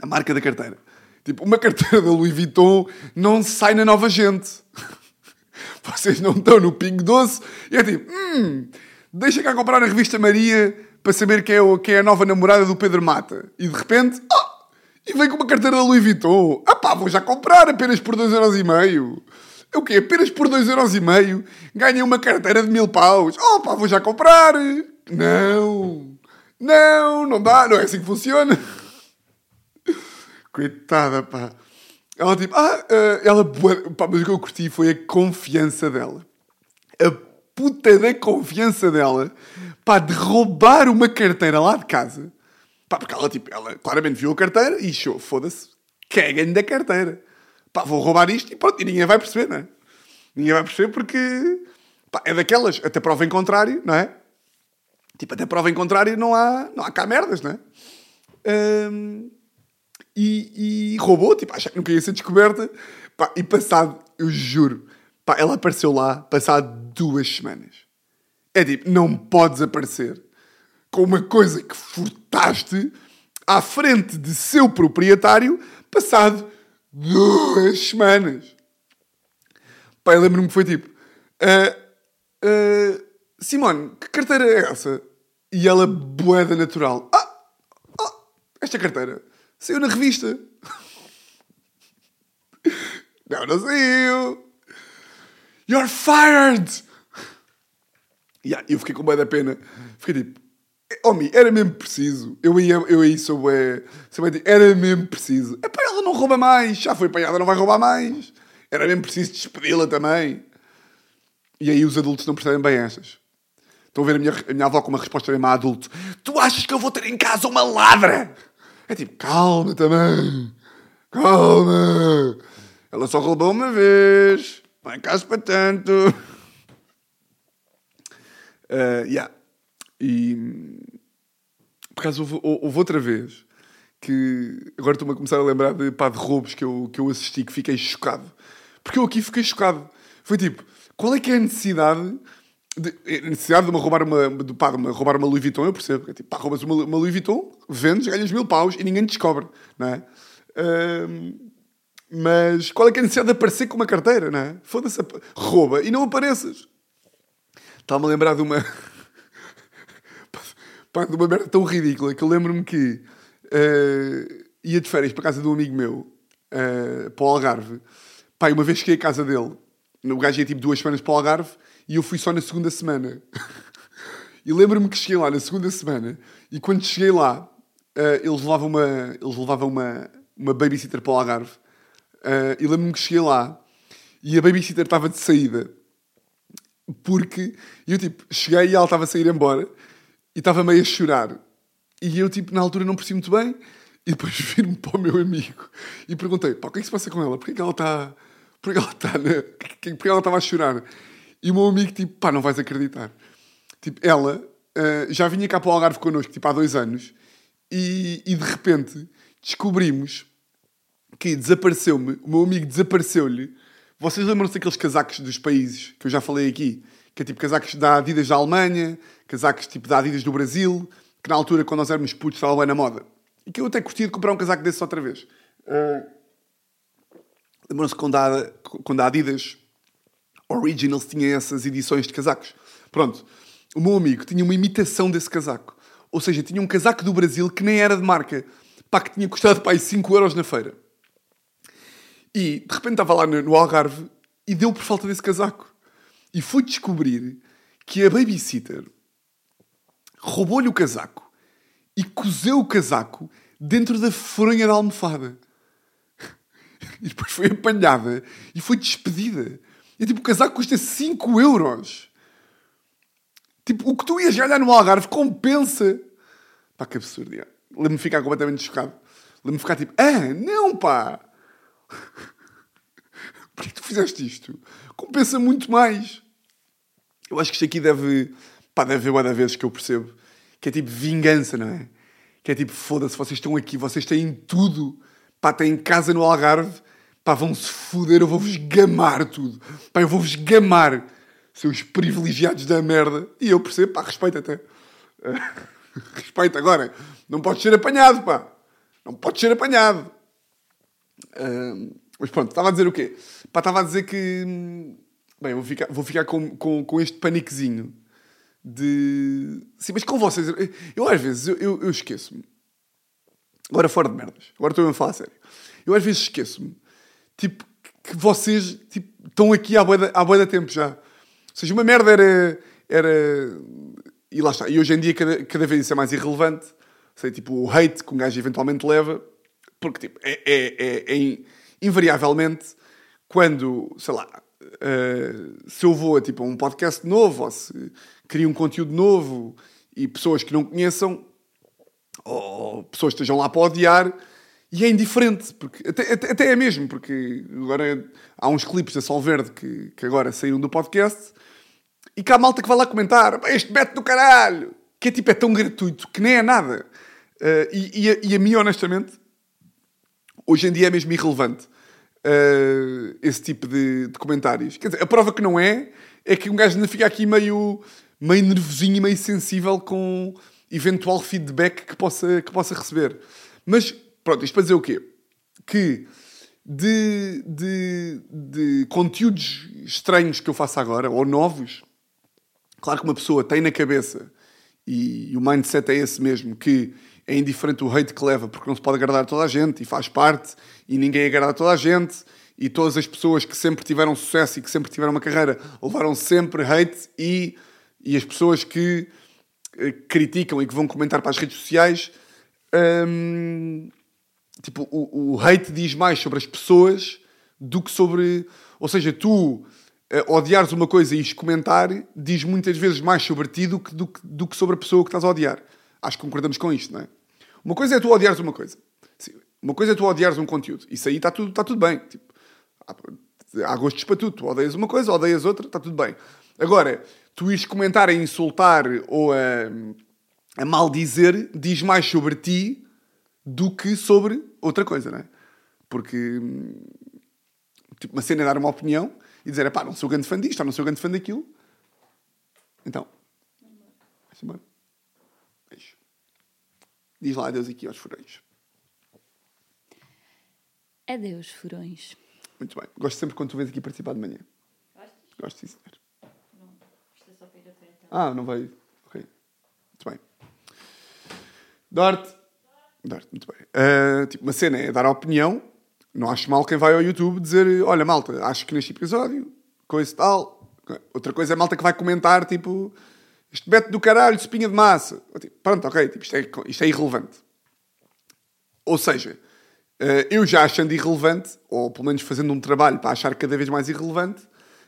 A marca da carteira. Tipo, uma carteira da Louis Vuitton não sai na nova gente. Vocês não estão no Pingo Doce. E é tipo, hum, deixa cá comprar a revista Maria para saber quem é, o- quem é a nova namorada do Pedro Mata. E de repente, oh, e vem com uma carteira da Louis Vuitton. Ah pá, vou já comprar apenas por 2,5€. É o quê? Apenas por 2,5€ ganhei uma carteira de mil paus. Oh pá, vou já comprar. Não, não, não dá, não é assim que funciona. Coitada, pá. Ela tipo, ah, eh, ela, pá, mas o que eu curti foi a confiança dela. A puta da confiança dela, pá, de roubar uma carteira lá de casa. Pá, porque ela, tipo, ela claramente viu a carteira e achou, foda-se, caguem da carteira. Pá, vou roubar isto e pronto, e ninguém vai perceber, não é? Ninguém vai perceber porque, pá, é daquelas, até prova em contrário, não é? Tipo, até prova em contrário não há, não há cá merdas, não é? Hum, e, e roubou, tipo, achava que nunca ia ser descoberta. Pá, e passado, eu juro, pá, ela apareceu lá passado duas semanas. É tipo, não podes aparecer com uma coisa que furtaste à frente de seu proprietário passado duas semanas. Pai, lembro-me que foi tipo: uh, uh, Simone, que carteira é essa? E ela, boeda natural: Ah, ah esta carteira saiu na revista. não, não saiu. You're fired! Yeah, eu fiquei com boa da pena. Fiquei tipo, homem, era mesmo preciso. Eu aí, eu aí sou é, era mesmo preciso. É para ela não rouba mais. Já foi apanhada, não vai roubar mais. Era mesmo preciso despedi-la também. E aí os adultos não percebem bem estas. Estão a ver a minha, a minha avó com uma resposta mesmo a adulto. Tu achas que eu vou ter em casa uma ladra? É tipo, calma também. Calma. Ela só roubou uma vez. Não é caso para tanto. Uh, yeah. E por acaso houve, houve, outra vez que agora estou-me a começar a lembrar de, pá, de roubos que eu, que eu assisti que fiquei chocado. Porque eu aqui fiquei chocado. Foi tipo, qual é que é a necessidade de, a necessidade de uma roubar uma, de, pá, de uma, roubar uma Louis Vuitton? Eu percebo. É tipo, pá, roubas uma, uma Louis Vuitton, vendes, ganhas mil paus e ninguém te descobre, não é? Uh, mas qual é que é a necessidade de aparecer com uma carteira, não é? Foda-se, rouba e não apareças. Estava-me a lembrar de uma. Pá, de uma merda tão ridícula que eu lembro-me que uh, ia de férias para casa de um amigo meu, uh, para o Algarve. Pá, uma vez cheguei à casa dele, o gajo ia tipo duas semanas para o Algarve e eu fui só na segunda semana. e lembro-me que cheguei lá na segunda semana e quando cheguei lá, uh, eles levavam uma, eles levavam uma, uma babysitter para o Algarve. Uh, e lembro-me que cheguei lá e a babysitter estava de saída porque eu, tipo, cheguei e ela estava a sair embora e estava meio a chorar. E eu, tipo, na altura não percebi muito bem. E depois viro-me para o meu amigo e perguntei: pá, o que é que se passa com ela? Porquê que ela está. Porquê que ela está. Na... Porquê ela estava a chorar? E o meu amigo, tipo, pá, não vais acreditar. Tipo, ela uh, já vinha cá para o Algarve connosco, tipo, há dois anos. E, e de repente descobrimos que desapareceu-me, o meu amigo desapareceu-lhe vocês lembram-se daqueles casacos dos países que eu já falei aqui? Que é tipo casacos da Adidas da Alemanha, casacos tipo da Adidas do Brasil, que na altura, quando nós éramos putos, estava bem na moda. E que eu até curti de comprar um casaco desse outra vez. Uh... Lembram-se quando a, quando a Adidas Originals tinha essas edições de casacos? Pronto, o meu amigo tinha uma imitação desse casaco. Ou seja, tinha um casaco do Brasil que nem era de marca. Pá, que tinha custado pá, 5 euros na feira. E de repente estava lá no Algarve e deu por falta desse casaco. E fui descobrir que a babysitter roubou-lhe o casaco e cozeu o casaco dentro da fronha da almofada. E depois foi apanhada e foi despedida. E tipo, o casaco custa 5 euros. Tipo, o que tu ias ganhar no Algarve compensa. Pá, que absurdo. Lembro-me ficar completamente chocado. Lembro-me ficar tipo, ah, não, pá. Porquê que tu fizeste isto? Compensa muito mais. Eu acho que isto aqui deve. Pá, deve haver uma vezes que eu percebo. Que é tipo vingança, não é? Que é tipo, foda-se, vocês estão aqui, vocês têm tudo. Pá, têm casa no Algarve. Pá, vão-se foder, eu vou-vos gamar tudo. Pá, eu vou-vos gamar. Seus privilegiados da merda. E eu percebo, pá, respeito até. respeito agora. Não podes ser apanhado, pá. Não podes ser apanhado. Uh, mas pronto, estava a dizer o quê? Pá, estava a dizer que. Bem, vou ficar, vou ficar com, com, com este paniquezinho de. Sim, mas com vocês. Eu às vezes eu, eu, eu esqueço-me. Agora fora de merdas. Agora estou a falar a sério. Eu às vezes esqueço-me. Tipo, que vocês tipo, estão aqui há boa da tempo já. Ou seja, uma merda era. era e lá está. E hoje em dia cada, cada vez isso é mais irrelevante. Sei, tipo, o hate que um gajo eventualmente leva. Porque, tipo, é, é, é, é invariavelmente, quando, sei lá, uh, se eu vou a, tipo, um podcast novo, ou se crio um conteúdo novo e pessoas que não conheçam, ou pessoas que estejam lá para odiar, e é indiferente, porque até, até, até é mesmo, porque agora há uns clipes da Solverde que, que agora saíram do podcast e que há malta que vai lá comentar este bete do caralho, que é tipo, é tão gratuito que nem é nada. Uh, e, e, a, e a mim, honestamente, hoje em dia é mesmo irrelevante uh, esse tipo de, de, comentários. Quer dizer, a prova que não é, é que um gajo ainda fica aqui meio, meio nervosinho e meio sensível com eventual feedback que possa, que possa receber. Mas, pronto, isto para dizer o quê? Que de, de, de conteúdos estranhos que eu faço agora, ou novos, claro que uma pessoa tem na cabeça, e, e o mindset é esse mesmo, que é indiferente o hate que leva, porque não se pode agradar toda a gente, e faz parte, e ninguém agrada toda a gente, e todas as pessoas que sempre tiveram sucesso e que sempre tiveram uma carreira levaram sempre hate, e, e as pessoas que eh, criticam e que vão comentar para as redes sociais, hum, tipo, o, o hate diz mais sobre as pessoas do que sobre. Ou seja, tu eh, odiares uma coisa e comentar diz muitas vezes mais sobre ti do que, do, do que sobre a pessoa que estás a odiar. Acho que concordamos com isto, não é? Uma coisa é tu odiares uma coisa. Uma coisa é tu odiares um conteúdo. Isso aí está tudo, está tudo bem. Tipo, há, há gostos para tudo. Tu odeias uma coisa, odeias outra, está tudo bem. Agora, tu ires comentar a insultar ou a, a maldizer diz mais sobre ti do que sobre outra coisa, não é? Porque tipo, uma cena é dar uma opinião e dizer, pá, não sou grande fã disto, ou não sou grande fã daquilo. Então, vai-se embora. Diz lá adeus aqui aos furões. Adeus, furões. Muito bem. Gosto sempre quando tu vens aqui participar de manhã. Gostas? Gosto sim, senhor. Não. Isto é só para ir a. Ah, não vai. Ok. Muito bem. Dort. Dort, muito bem. Uh, tipo, uma cena é dar a opinião. Não acho mal quem vai ao YouTube dizer: Olha, malta, acho que neste episódio, coisa e tal. Outra coisa é malta que vai comentar, tipo, este bete do caralho, espinha de massa. Tipo, pronto, ok, tipo, isto, é, isto é irrelevante. Ou seja, uh, eu já achando irrelevante, ou pelo menos fazendo um trabalho para achar cada vez mais irrelevante,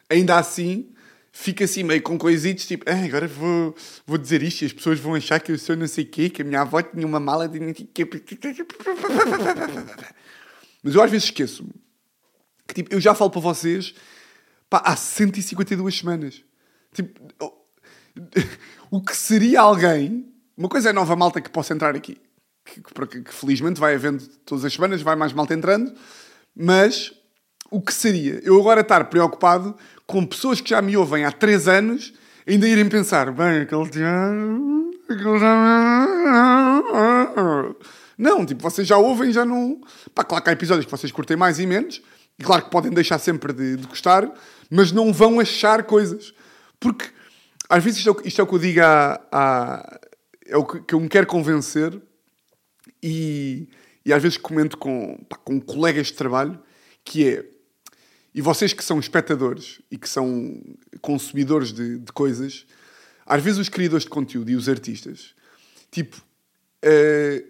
ainda assim fica assim meio com coisitos, tipo, ah, agora vou, vou dizer isto e as pessoas vão achar que eu sou não sei o quê, que a minha avó tinha uma mala de... Mas eu às vezes esqueço-me que tipo, eu já falo para vocês pá, há 152 semanas. Tipo, o que seria alguém... Uma coisa é nova malta que possa entrar aqui, que, que, que felizmente vai havendo todas as semanas, vai mais malta entrando, mas o que seria eu agora estar preocupado com pessoas que já me ouvem há 3 anos ainda irem pensar, bem, aquele Tiago. Aquele... Não, tipo, vocês já ouvem, já não. Pá, claro que há episódios que vocês curtem mais e menos, e claro que podem deixar sempre de, de gostar, mas não vão achar coisas. Porque às vezes isto é, o, isto é o que eu digo a, é o que, que eu me quero convencer, e, e às vezes comento com, pá, com colegas de trabalho, que é e vocês que são espectadores e que são consumidores de, de coisas, às vezes os criadores de conteúdo e os artistas, tipo, uh,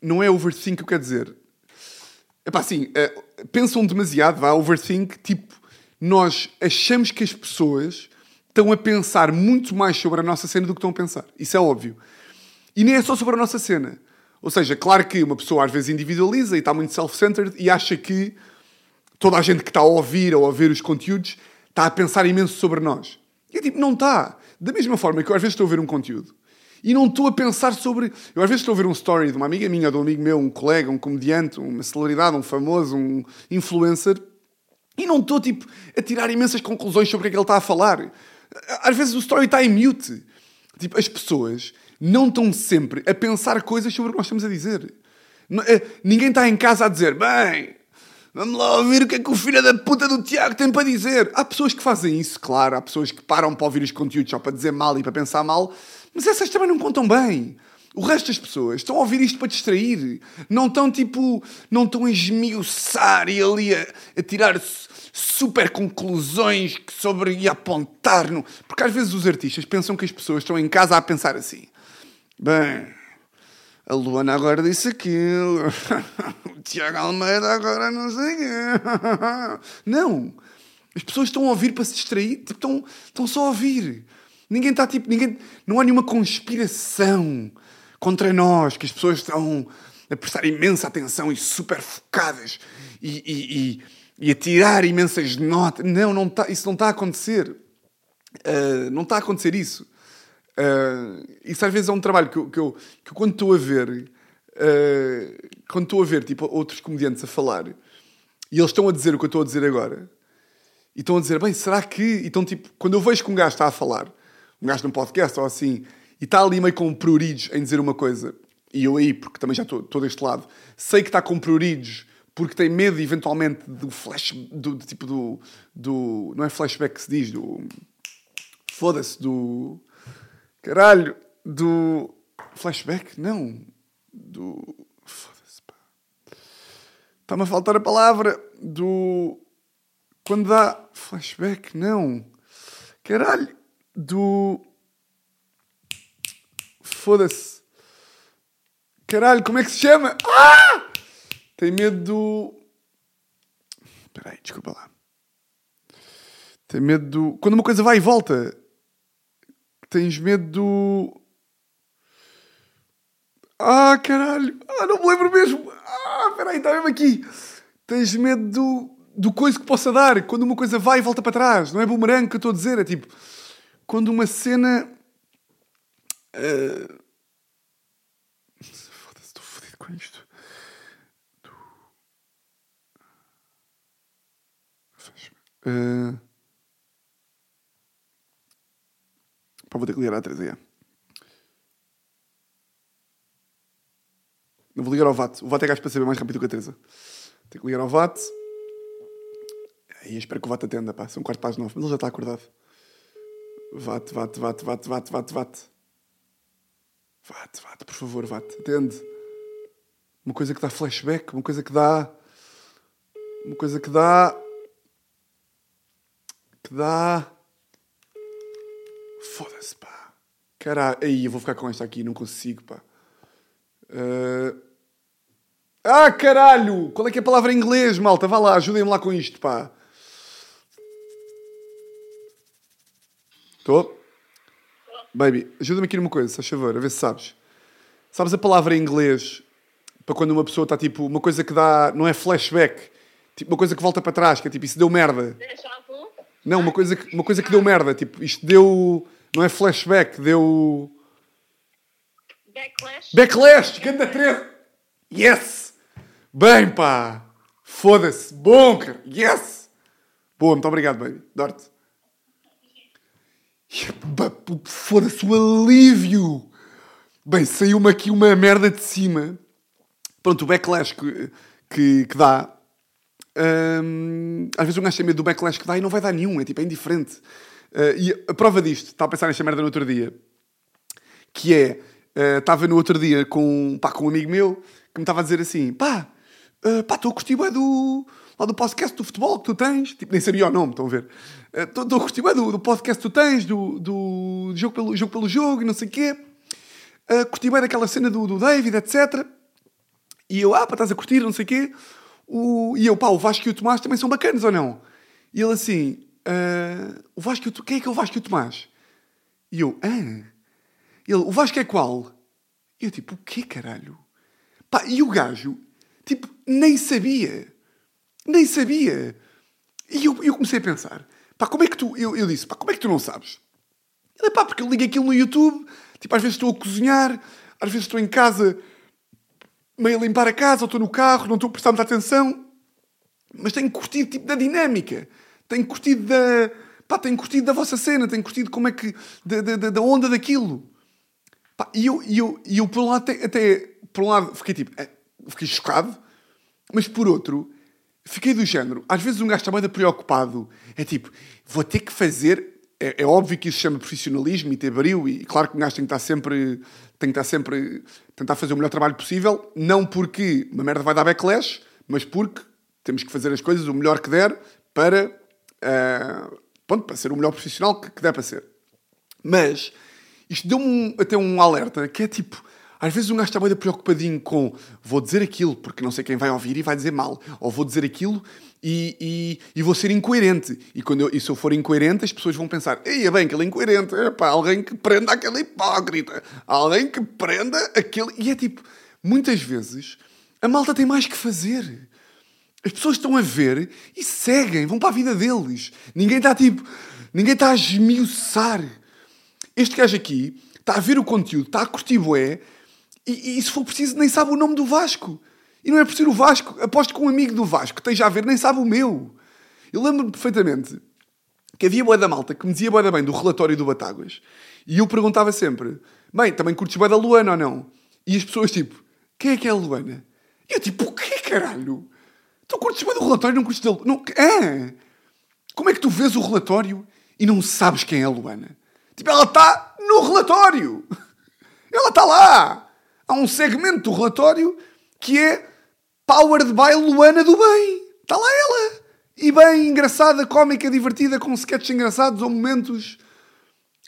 não é overthink que eu quero dizer. É pá, assim, uh, pensam demasiado, vá, overthink, tipo, nós achamos que as pessoas estão a pensar muito mais sobre a nossa cena do que estão a pensar. Isso é óbvio. E nem é só sobre a nossa cena. Ou seja, claro que uma pessoa às vezes individualiza e está muito self-centered e acha que toda a gente que está a ouvir ou a ver os conteúdos está a pensar imenso sobre nós. E é tipo, não está. Da mesma forma que eu às vezes estou a ver um conteúdo e não estou a pensar sobre. Eu às vezes estou a ver um story de uma amiga minha, de um amigo meu, um colega, um comediante, uma celebridade, um famoso, um influencer, e não estou tipo a tirar imensas conclusões sobre o que ele está a falar. Às vezes o story está em mute. Tipo, as pessoas não estão sempre a pensar coisas sobre o que nós estamos a dizer. Eh, ninguém está em casa a dizer, bem, Vamos lá ouvir o que é que o filho da puta do Tiago tem para dizer. Há pessoas que fazem isso, claro. Há pessoas que param para ouvir os conteúdos só para dizer mal e para pensar mal. Mas essas também não contam bem. O resto das pessoas estão a ouvir isto para distrair. Não estão, tipo, não estão a esmiuçar e ali a, a tirar super conclusões sobre e apontar. No... Porque às vezes os artistas pensam que as pessoas estão em casa a pensar assim. Bem, a Luana agora disse aquilo. o Tiago Almeida agora não sei quê. Não. As pessoas estão a ouvir para se distrair. Tipo, estão, estão só a ouvir. Ninguém está tipo. Ninguém, não há nenhuma conspiração contra nós, que as pessoas estão a prestar imensa atenção e super focadas e, e, e, e a tirar imensas notas. Não, não tá, isso não está a acontecer. Uh, não está a acontecer isso. Uh, isso às vezes é um trabalho que eu, que eu, que eu quando estou a ver, uh, quando estou a ver tipo, outros comediantes a falar e eles estão a dizer o que eu estou a dizer agora e estão a dizer, bem, será que. E estão tipo, quando eu vejo que um gajo está a falar, um gajo num podcast ou assim, e está ali meio com pruridos em dizer uma coisa, e eu aí, porque também já estou deste lado, sei que está com pruridos porque tem medo eventualmente do flash, do, do tipo do, do. Não é flashback que se diz, do. Foda-se, do. Caralho, do. Flashback? Não. Do. Foda-se, pá. Está-me a faltar a palavra. Do. Quando dá. Flashback? Não. Caralho. Do. Foda-se. Caralho, como é que se chama? Ah! Tem medo do. Espera aí, desculpa lá. Tem medo do. Quando uma coisa vai e volta. Tens medo do. Ah, caralho! Ah, não me lembro mesmo! Ah, espera aí, está mesmo aqui! Tens medo do, do coisa que possa dar. Quando uma coisa vai e volta para trás. Não é boomerang que eu estou a dizer. É tipo. Quando uma cena. Uh... Foda-se, estou fodido com isto. Uh... Pá, vou ter que ligar à 3 Não vou ligar ao VAT. O VAT é gajo para saber mais rápido que a Teresa. Tenho que ligar ao VAT. E espero que o VAT atenda, pá. São quarto para as nove, mas ele já está acordado. VAT, VAT, VAT, VAT, VAT, VAT, VAT. VAT, VAT, por favor, VAT. Atende. Uma coisa que dá flashback, uma coisa que dá. Uma coisa que dá que dá. Foda-se, pá. Caralho. Aí, eu vou ficar com esta aqui, não consigo, pá. Uh... Ah, caralho! Qual é que é a palavra em inglês, malta? Vá lá, ajudem-me lá com isto, pá. Estou? Baby, ajuda-me aqui numa coisa, se faz favor, a ver se sabes. Sabes a palavra em inglês para quando uma pessoa está tipo, uma coisa que dá, não é flashback, tipo uma coisa que volta para trás, que é tipo, isso deu merda. Não, uma coisa, que, uma coisa que deu merda. Tipo, isto deu. Não é flashback, deu. Backlash. Backlash! Ganda 3! Yes! Bem, pá! Foda-se! Bom, cara! Yes! Boa, muito obrigado, baby. Dorte. Foda-se o alívio! Bem, saiu-me aqui uma merda de cima. Pronto, o backlash que, que, que dá às vezes um gajo tem medo do backlash que dá e não vai dar nenhum, é tipo, é indiferente. Uh, e a prova disto, estava a pensar nesta merda no outro dia, que é, uh, estava no outro dia com, pá, com um amigo meu que me estava a dizer assim, pá, uh, pá, estou a curtir do, lá do podcast do futebol que tu tens, tipo, nem sabia o nome, estão a ver, estou uh, a curtir do, do podcast que tu tens, do, do jogo, pelo, jogo pelo jogo e não sei o quê, uh, curti bem daquela cena do, do David, etc. E eu, ah, pá, estás a curtir, não sei o quê, o, e eu, pá, o Vasco e o Tomás também são bacanas ou não? E ele assim, uh, o Vasco e o quem é que é o Vasco e o Tomás? E eu, ah. Ele, o Vasco é qual? E eu tipo, o quê, caralho? Pá, e o gajo, tipo, nem sabia. Nem sabia. E eu, eu comecei a pensar, pá, como é que tu... Eu, eu disse, pá, como é que tu não sabes? Ele, pá, porque eu ligo aquilo no YouTube, tipo, às vezes estou a cozinhar, às vezes estou em casa meio a limpar a casa, ou estou no carro, não estou a prestar muita atenção, mas tenho curtido tipo da dinâmica, tenho curtido da. Pá, tenho curtido da vossa cena, tenho curtido como é que. da, da, da onda daquilo. Pá, e eu, e eu, e eu por um lado, até, até. por um lado, fiquei tipo. É, fiquei chocado, mas por outro, fiquei do género. Às vezes um gajo está muito preocupado, é tipo, vou ter que fazer. É, é óbvio que isso chama profissionalismo e ter brilho, e claro que um gajo tem que estar sempre tenho que estar sempre tentar fazer o melhor trabalho possível, não porque uma merda vai dar backlash, mas porque temos que fazer as coisas o melhor que der para, uh, pronto, para ser o melhor profissional que, que der para ser. Mas isto deu-me um, até um alerta que é tipo, às vezes um gajo está bem preocupadinho com vou dizer aquilo porque não sei quem vai ouvir e vai dizer mal. Ou vou dizer aquilo e, e, e vou ser incoerente. E, quando eu, e se eu for incoerente, as pessoas vão pensar: Ei, é bem que ele é incoerente. Alguém que prenda aquele hipócrita. Alguém que prenda aquele. E é tipo, muitas vezes a malta tem mais que fazer. As pessoas estão a ver e seguem, vão para a vida deles. Ninguém está tipo. Ninguém está a esmiuçar. Este gajo aqui está a ver o conteúdo, está a curtir bué, e, e, se for preciso, nem sabe o nome do Vasco. E não é por ser o Vasco. Aposto que um amigo do Vasco esteja a ver, nem sabe o meu. Eu lembro-me perfeitamente que havia boa da malta que me dizia boa da bem do relatório do Batáguas. E eu perguntava sempre, bem, também curtes bem da Luana ou não? E as pessoas tipo, quem é que é a Luana? E eu tipo, o que caralho? Tu curtes bem do relatório e não curtes dele? Não, é. Como é que tu vês o relatório e não sabes quem é a Luana? Tipo, ela está no relatório. Ela está lá. Há um segmento do relatório que é Powered by Luana do Bem. Está lá ela. E bem engraçada, cómica, divertida, com sketches engraçados ou momentos.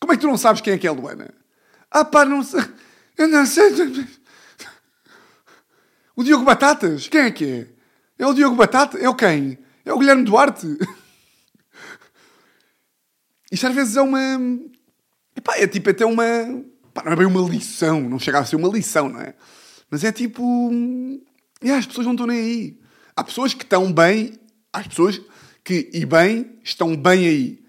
Como é que tu não sabes quem é que é a Luana? Ah pá, não sei. Eu não sei. O Diogo Batatas? Quem é que é? É o Diogo Batata? É o quem? É o Guilherme Duarte? Isto às vezes é uma. Epá, é tipo até uma. Pá, não é bem uma lição, não chega a ser uma lição, não é? Mas é tipo. Yeah, as pessoas não estão nem aí. Há pessoas que estão bem, há pessoas que, e bem, estão bem aí.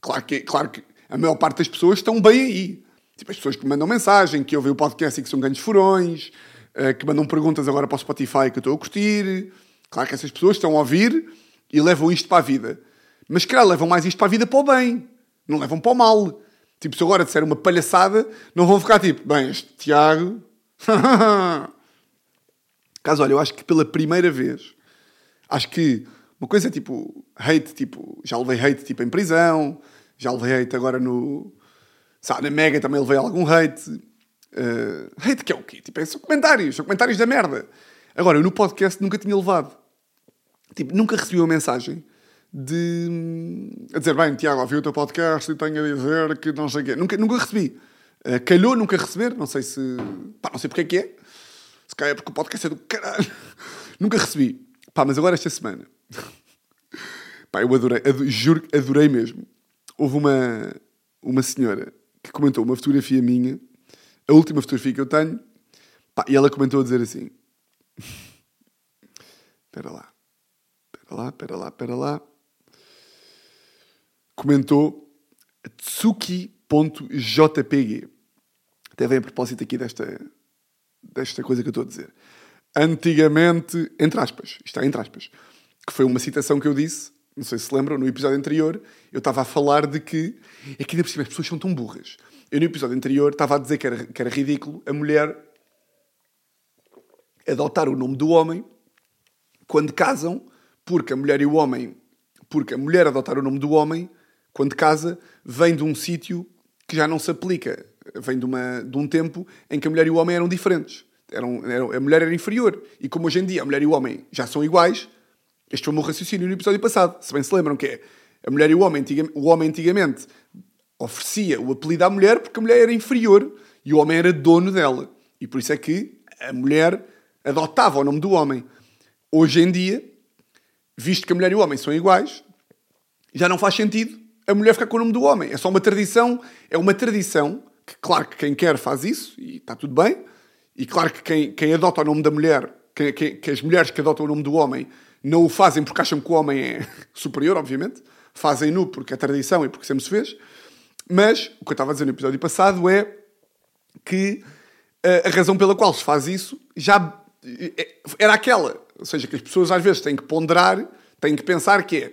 Claro que, claro que a maior parte das pessoas estão bem aí. Tipo, as pessoas que mandam mensagem, que ouvem o podcast e que são grandes furões, uh, que mandam perguntas agora para o Spotify que eu estou a curtir. Claro que essas pessoas estão a ouvir e levam isto para a vida. Mas, calhar, levam mais isto para a vida para o bem. Não levam para o mal. Tipo, se agora disser uma palhaçada, não vão ficar tipo, bem, este Tiago. Caso, olha, eu acho que pela primeira vez, acho que uma coisa tipo hate, tipo, já levei hate tipo em prisão, já levei hate agora no. Sabe, na Mega também levei algum hate. Uh, hate que é o quê? Tipo, é só comentários, são comentários da merda. Agora, eu no podcast nunca tinha levado. Tipo, nunca recebi uma mensagem de. a dizer, bem, Tiago, ouvi o teu podcast e tenho a dizer que não sei o quê. Nunca, nunca recebi. Uh, calhou nunca receber, não sei se. pá, não sei porque é que é. Se calhar é porque o podcast é do caralho. nunca recebi. Pá, mas agora esta semana. pá, eu adorei, adorei, juro que adorei mesmo. Houve uma, uma senhora que comentou uma fotografia minha, a última fotografia que eu tenho, pá, e ela comentou a dizer assim: Espera lá, espera lá, espera lá, espera lá comentou tsuki.jpg. Até vem a propósito aqui desta, desta coisa que eu estou a dizer. Antigamente, entre aspas, isto é entre aspas, que foi uma citação que eu disse, não sei se lembram, no episódio anterior, eu estava a falar de que, é que ainda por cima as pessoas são tão burras. Eu no episódio anterior estava a dizer que era, que era ridículo a mulher adotar o nome do homem quando casam, porque a mulher e o homem, porque a mulher adotar o nome do homem quando casa, vem de um sítio que já não se aplica. Vem de, uma, de um tempo em que a mulher e o homem eram diferentes. Eram, eram, a mulher era inferior. E como hoje em dia a mulher e o homem já são iguais, este foi o meu raciocínio no episódio passado. Se bem se lembram que é a mulher e o homem, o homem antigamente oferecia o apelido à mulher porque a mulher era inferior e o homem era dono dela. E por isso é que a mulher adotava o nome do homem. Hoje em dia, visto que a mulher e o homem são iguais, já não faz sentido a mulher ficar com o nome do homem. É só uma tradição, é uma tradição que, claro que quem quer faz isso e está tudo bem, e claro que quem, quem adota o nome da mulher, que, que, que as mulheres que adotam o nome do homem não o fazem porque acham que o homem é superior, obviamente, fazem-no porque é tradição e porque sempre se fez. Mas o que eu estava a dizer no episódio passado é que eh, a razão pela qual se faz isso já eh, era aquela. Ou seja, que as pessoas às vezes têm que ponderar, têm que pensar que é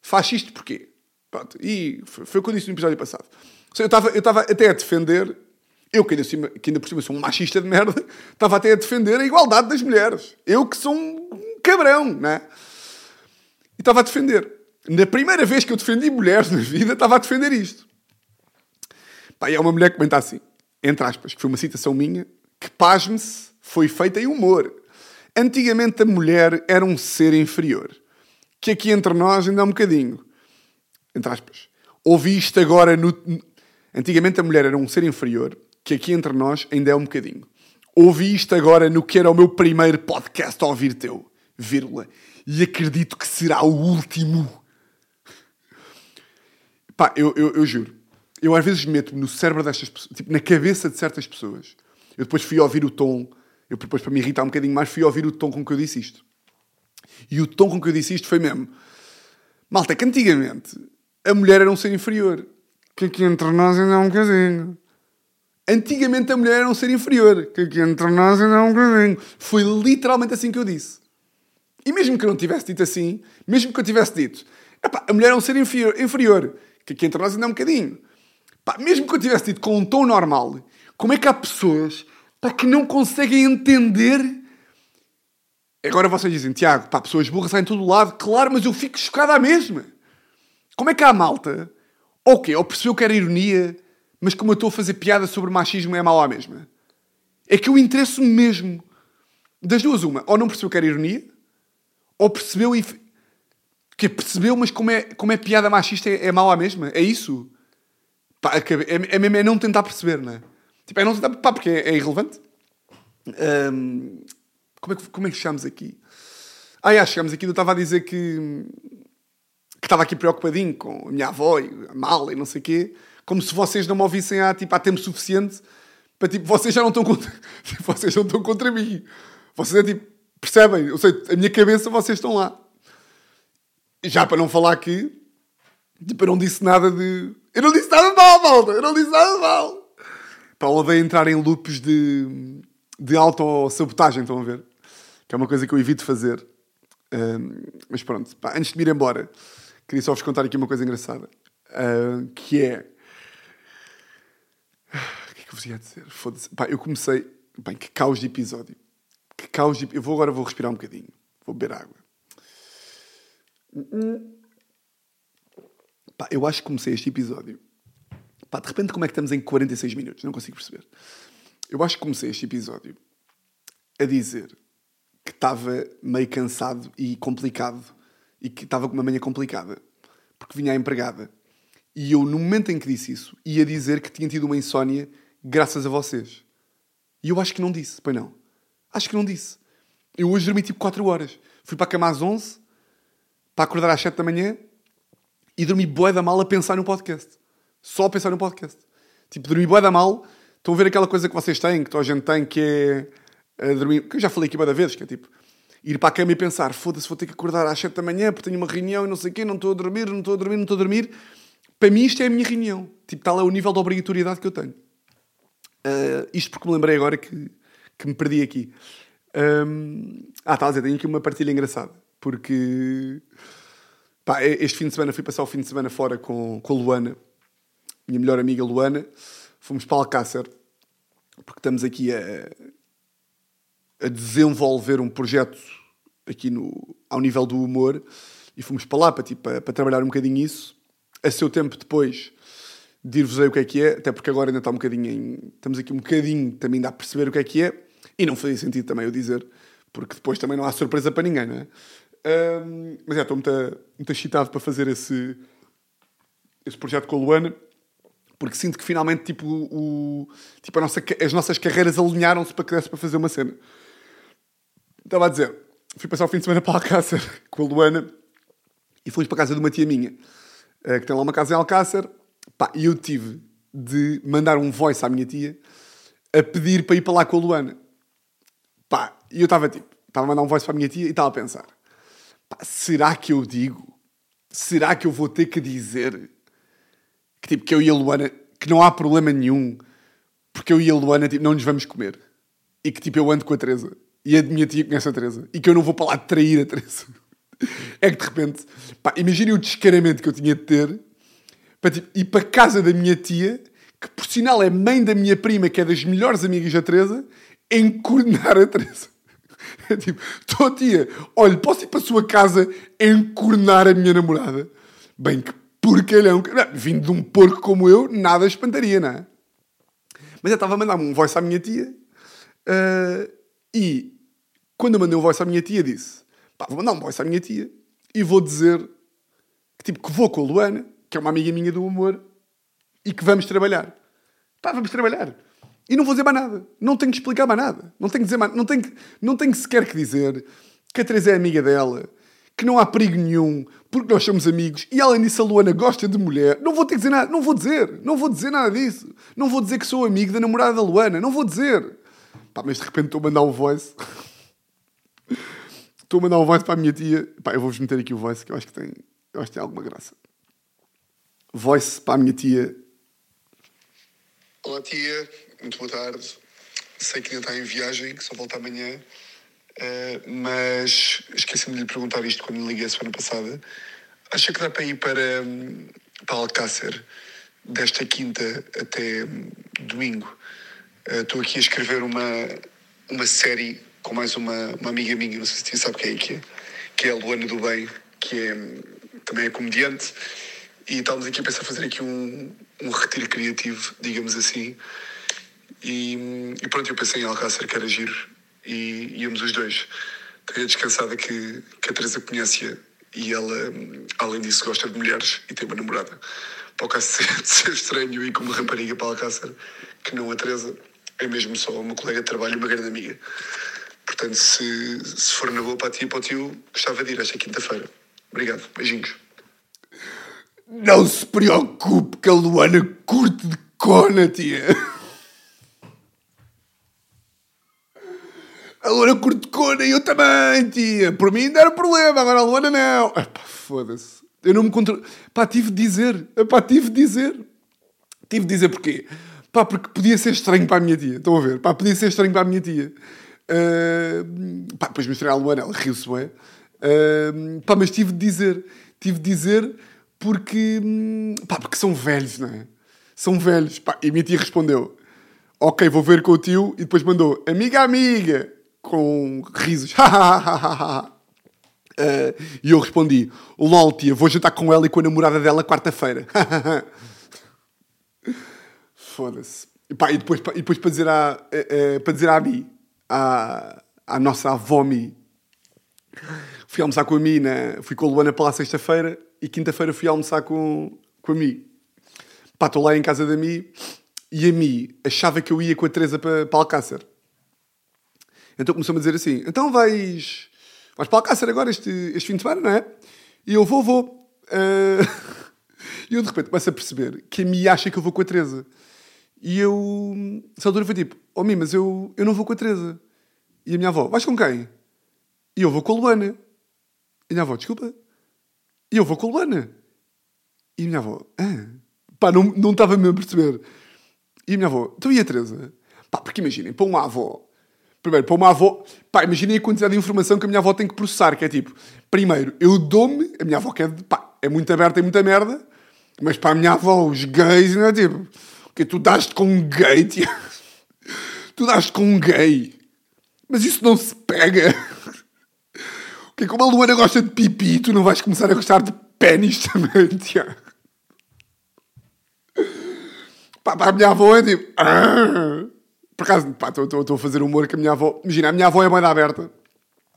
faz isto porquê? Pronto, e foi o que eu disse no episódio passado. Eu estava eu até a defender, eu que ainda, cima, que ainda por cima sou um machista de merda, estava até a defender a igualdade das mulheres. Eu que sou um cabrão, né? E estava a defender. Na primeira vez que eu defendi mulheres na vida, estava a defender isto. Pá, e é uma mulher que comenta assim, entre aspas, que foi uma citação minha, que, pasme-se, foi feita em humor. Antigamente a mulher era um ser inferior, que aqui entre nós ainda é um bocadinho entre aspas, ouvi isto agora no. Antigamente a mulher era um ser inferior, que aqui entre nós ainda é um bocadinho. Ouvi isto agora no que era o meu primeiro podcast a ouvir teu, vírgula, e acredito que será o último. Pá, eu, eu, eu juro. Eu às vezes meto-me no cérebro destas pessoas, tipo, na cabeça de certas pessoas. Eu depois fui ouvir o tom, eu depois para me irritar um bocadinho mais, fui ouvir o tom com que eu disse isto. E o tom com que eu disse isto foi mesmo. Malta, que antigamente a mulher era um ser inferior. Que aqui entre nós ainda é um bocadinho. Antigamente a mulher era um ser inferior. Que aqui entre nós ainda é um bocadinho. Foi literalmente assim que eu disse. E mesmo que eu não tivesse dito assim, mesmo que eu tivesse dito, a mulher é um ser inferior, inferior que aqui entre nós ainda é um bocadinho. Pá, mesmo que eu tivesse dito com um tom normal, Como é que há pessoas pá, que não conseguem entender. Agora vocês dizem, Tiago, pá, pessoas burras saem em todo lado. Claro, mas eu fico chocado à mesma. Como é que há malta? Ok, ou percebeu que era ironia, mas como eu estou a fazer piada sobre machismo é mau à mesma. É que eu interesso mesmo. Das duas, uma. Ou não percebeu que era ironia, ou percebeu e. Que percebeu, mas como é, como é piada machista é, é mau à mesma. É isso. Pá, é, é mesmo é não tentar perceber, não é? Tipo, é não tentar. Pá, porque é, é irrelevante. Como, é que, como é que chegamos aqui? Ah, já, chegamos aqui. Eu estava a dizer que. Estava aqui preocupadinho com a minha avó e a mala e não sei o quê. Como se vocês não me ouvissem há, tipo, há tempo suficiente para tipo, vocês já não estão contra, tipo, vocês não estão contra mim. Vocês é tipo, percebem? Eu sei, a minha cabeça vocês estão lá. Já para não falar que, tipo, eu não disse nada de. Eu não disse nada de mal, malta! Eu não disse nada de mal! Pá, odeio entrar em loops de, de autossabotagem, estão a ver? Que é uma coisa que eu evito fazer. Um, mas pronto, pá, antes de me ir embora, queria só vos contar aqui uma coisa engraçada. Uh, que é que vos ia dizer? Foda-se. Pá, eu comecei. Bem, que caos de episódio. Que caos de. Eu vou agora vou respirar um bocadinho. Vou beber água. Pá, eu acho que comecei este episódio. Pá, de repente, como é que estamos em 46 minutos? Não consigo perceber. Eu acho que comecei este episódio a dizer que estava meio cansado e complicado e que estava com uma manhã complicada porque vinha a empregada. E eu, no momento em que disse isso, ia dizer que tinha tido uma insónia graças a vocês. E eu acho que não disse, pois não. Acho que não disse. Eu hoje dormi tipo 4 horas. Fui para a cama às 11, para acordar às 7 da manhã e dormi bué da mal a pensar no podcast. Só a pensar no podcast. Tipo, dormi bué da mal. Estão a ver aquela coisa que vocês têm, que toda a gente tem, que é dormir. Que eu já falei aqui bué da vez, que é tipo ir para a cama e pensar: foda-se, vou ter que acordar às 7 da manhã porque tenho uma reunião e não sei o quê, não estou a dormir, não estou a dormir, não estou a dormir. Para mim, isto é a minha reunião. Tipo, tal é o nível de obrigatoriedade que eu tenho. Uh, isto porque me lembrei agora que, que me perdi aqui. Um, ah, está a dizer, tenho aqui uma partilha engraçada. Porque pá, este fim de semana fui passar o fim de semana fora com, com a Luana, minha melhor amiga Luana. Fomos para Alcácer, porque estamos aqui a, a desenvolver um projeto aqui no, ao nível do humor. E fomos para lá para, tipo, para, para trabalhar um bocadinho isso. A seu tempo depois dir-vos aí o que é que é, até porque agora ainda está um bocadinho em... Estamos aqui um bocadinho também dá a perceber o que é que é, e não fazia sentido também eu dizer, porque depois também não há surpresa para ninguém, não é? Um, mas é, estou muito, muito excitado para fazer esse, esse projeto com a Luana, porque sinto que finalmente tipo, o, tipo nossa, as nossas carreiras alinharam-se para que desse para fazer uma cena. Estava a dizer, fui passar o fim de semana para Alcácer com a Luana e fomos para a casa de uma tia minha, eh, que tem lá uma casa em Alcácer, Pá, e eu tive de mandar um voice à minha tia a pedir para ir para lá com a Luana. Pá, e eu estava tipo, estava a mandar um voice para a minha tia e estava a pensar: pá, será que eu digo? Será que eu vou ter que dizer que, tipo, que eu e a Luana, que não há problema nenhum, porque eu e a Luana tipo, não nos vamos comer? E que tipo, eu ando com a Teresa e a minha tia conhece a Teresa e que eu não vou para lá trair a Teresa. É que de repente, pá, imaginem o descaramento que eu tinha de ter para tipo, ir para casa da minha tia, que por sinal é mãe da minha prima, que é das melhores amigas da Teresa, encornar a Teresa. É tipo, estou tia, olha, posso ir para a sua casa encornar a minha namorada? Bem, que porcalhão. Vindo de um porco como eu, nada espantaria, não é? Mas eu estava a mandar um voice à minha tia uh, e quando eu mandei um voice à minha tia, disse: pá, vou mandar um voice à minha tia e vou dizer que, tipo, que vou com a Luana que é uma amiga minha do humor, e que vamos trabalhar. Pá, vamos trabalhar. E não vou dizer mais nada. Não tenho que explicar mais nada. Não tenho que dizer mais, não tenho, não tenho sequer que dizer que a Teresa é amiga dela, que não há perigo nenhum, porque nós somos amigos, e além disso a Luana gosta de mulher. Não vou ter que dizer nada. Não vou dizer. Não vou dizer nada disso. Não vou dizer que sou amigo da namorada da Luana. Não vou dizer. Pá, mas de repente estou a mandar um voice. estou a mandar um voice para a minha tia. Pá, eu vou-vos meter aqui o voice, que eu acho que tem, eu acho que tem alguma graça voice para a minha tia. Olá tia, muito boa tarde. Sei que ainda está em viagem, que só volta amanhã, uh, mas esqueci-me de lhe perguntar isto quando liguei a semana passada. Acha que dá para ir para, para Alcácer desta quinta até domingo? Eh, Estou aqui a escrever uma, uma série com mais uma, uma amiga minha, não sei se você sabe quem é que é, que é a Luana do Bem, que é, também é comediante. E estávamos aqui a pensar fazer aqui um, um retiro criativo, digamos assim. E, e pronto, eu pensei em Alcácer, que era giro, e íamos os dois. Tenho a descansada que, que a Teresa conhece-a e ela, além disso, gosta de mulheres e tem uma namorada. Para o caso de ser, de ser estranho e como rapariga para Alcácer, que não a Teresa, é mesmo só uma colega de trabalho e uma grande amiga. Portanto, se, se for na boa para a tia e para o tio, gostava de ir esta quinta-feira. Obrigado, beijinhos. Não se preocupe que a Luana curte de cona, tia. A Luana curte de cona e eu também, tia. Por mim não era problema, agora a Luana não. Epá, foda-se. Eu não me controlo. Pá, tive de dizer. Epá, tive de dizer. Tive de dizer porquê. Pá, porque podia ser estranho para a minha tia. Estão a ver? Pá, podia ser estranho para a minha tia. Uh, pá, depois mostrei à Luana, ela riu-se bem. Uh, pá, mas tive de dizer. Tive de dizer porque... Pá, porque são velhos, não é? São velhos. Pá, e a minha tia respondeu. Ok, vou ver com o tio. E depois mandou, amiga, amiga. Com risos. Uh, e eu respondi: LOL, tia, vou jantar com ela e com a namorada dela quarta-feira. Foda-se. E, pá, e, depois, e depois para dizer à, eh, para dizer à Mi, à, à nossa avó Mi, fui almoçar com a Mi, na, fui com a Luana para lá sexta-feira e quinta-feira fui almoçar com, com a Mi. Pá, estou lá em casa da Mi e a Mi achava que eu ia com a Teresa para, para Alcácer. Então começou-me a dizer assim: então vais, vais para Alcácer agora este, este fim de semana, não é? E eu vou, vou. Ah, E eu de repente começo a perceber que a Mi acha que eu vou com a Teresa. E eu, essa altura foi tipo: oh Mi, mas eu, eu não vou com a Teresa. E a minha avó: vais com quem? E eu vou com a Luana. E a minha avó: desculpa. E eu vou com a Luana. E a minha avó: ah. pá, não, não estava mesmo a perceber. E a minha avó: tu e a Teresa? Pá, porque imaginem, para uma avó Primeiro, para uma avó, pá, imaginem a quantidade de informação que a minha avó tem que processar, que é tipo, primeiro, eu dou-me, a minha avó que é, de- pá, é muito aberta e muita merda, mas para a minha avó, os gays, não é tipo, que tu daste com um gay, tia. Tu daste com um gay. Mas isso não se pega. Que como a Luana gosta de pipi, tu não vais começar a gostar de pênis também, tia. Pá, para a minha avó é tipo. "Ah." Por acaso, pá, estou a fazer humor com a minha avó. Imagina, a minha avó é bem da aberta.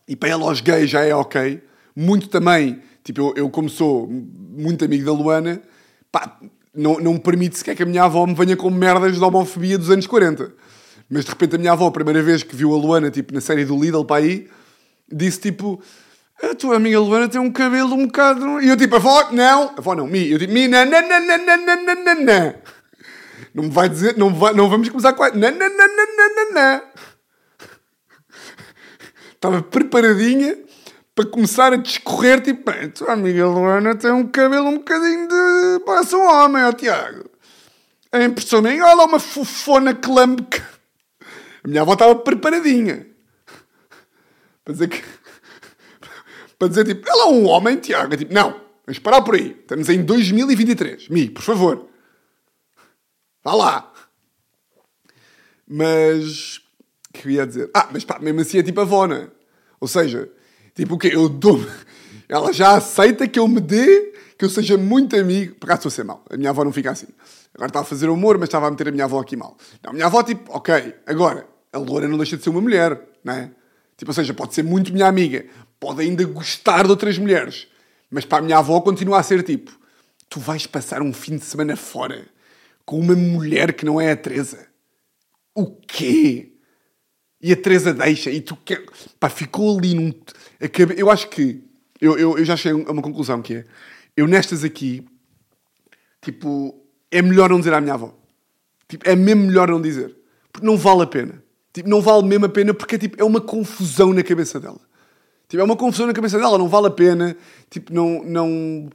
E para ela, aos gays já é ok. Muito também. Tipo, eu, eu como sou muito amigo da Luana, pá, não, não permite sequer que a minha avó me venha com merdas de homofobia dos anos 40. Mas de repente a minha avó, a primeira vez que viu a Luana, tipo, na série do Lidl para aí, disse tipo. A tua amiga Luana tem um cabelo um bocado. E eu tipo, avó, não. Avó não, mi. Eu tipo, mi, não, não, não, não, não, não, não, não. Não me vai dizer, não, vai, não vamos começar com a. Não, não, não, não, não, não, não. Estava preparadinha para começar a discorrer, tipo, a tua amiga Luana tem um cabelo um bocadinho de. Parece um homem, ó Tiago. A impressão minha, olha lá uma fofona clambeca. A minha avó estava preparadinha. Para dizer que. Para dizer, tipo, ela é um homem, Tiago. É tipo, não, vamos parar por aí. Estamos em 2023. Mi, por favor. Vá lá. Mas. O que eu ia dizer? Ah, mas pá, mesmo assim é tipo a Vona. Ou seja, tipo o quê? Eu dou Ela já aceita que eu me dê, que eu seja muito amigo. Por acaso estou a ser mal. A minha avó não fica assim. Agora estava a fazer humor, mas estava a meter a minha avó aqui mal. Não, a minha avó, tipo, ok, agora, a Loura não deixa de ser uma mulher, não é? Tipo, ou seja, pode ser muito minha amiga, pode ainda gostar de outras mulheres, mas para a minha avó continua a ser tipo: tu vais passar um fim de semana fora com uma mulher que não é a Teresa. O quê? E a Teresa deixa, e tu quer. Pá, ficou ali num. Eu acho que. Eu, eu, eu já cheguei a uma conclusão que é. Eu nestas aqui. Tipo. É melhor não dizer à minha avó. Tipo, é mesmo melhor não dizer. Porque não vale a pena. Tipo, não vale mesmo a pena porque tipo, é uma confusão na cabeça dela. Tipo, é uma confusão na cabeça dela, não vale a pena. Tipo, não. Não,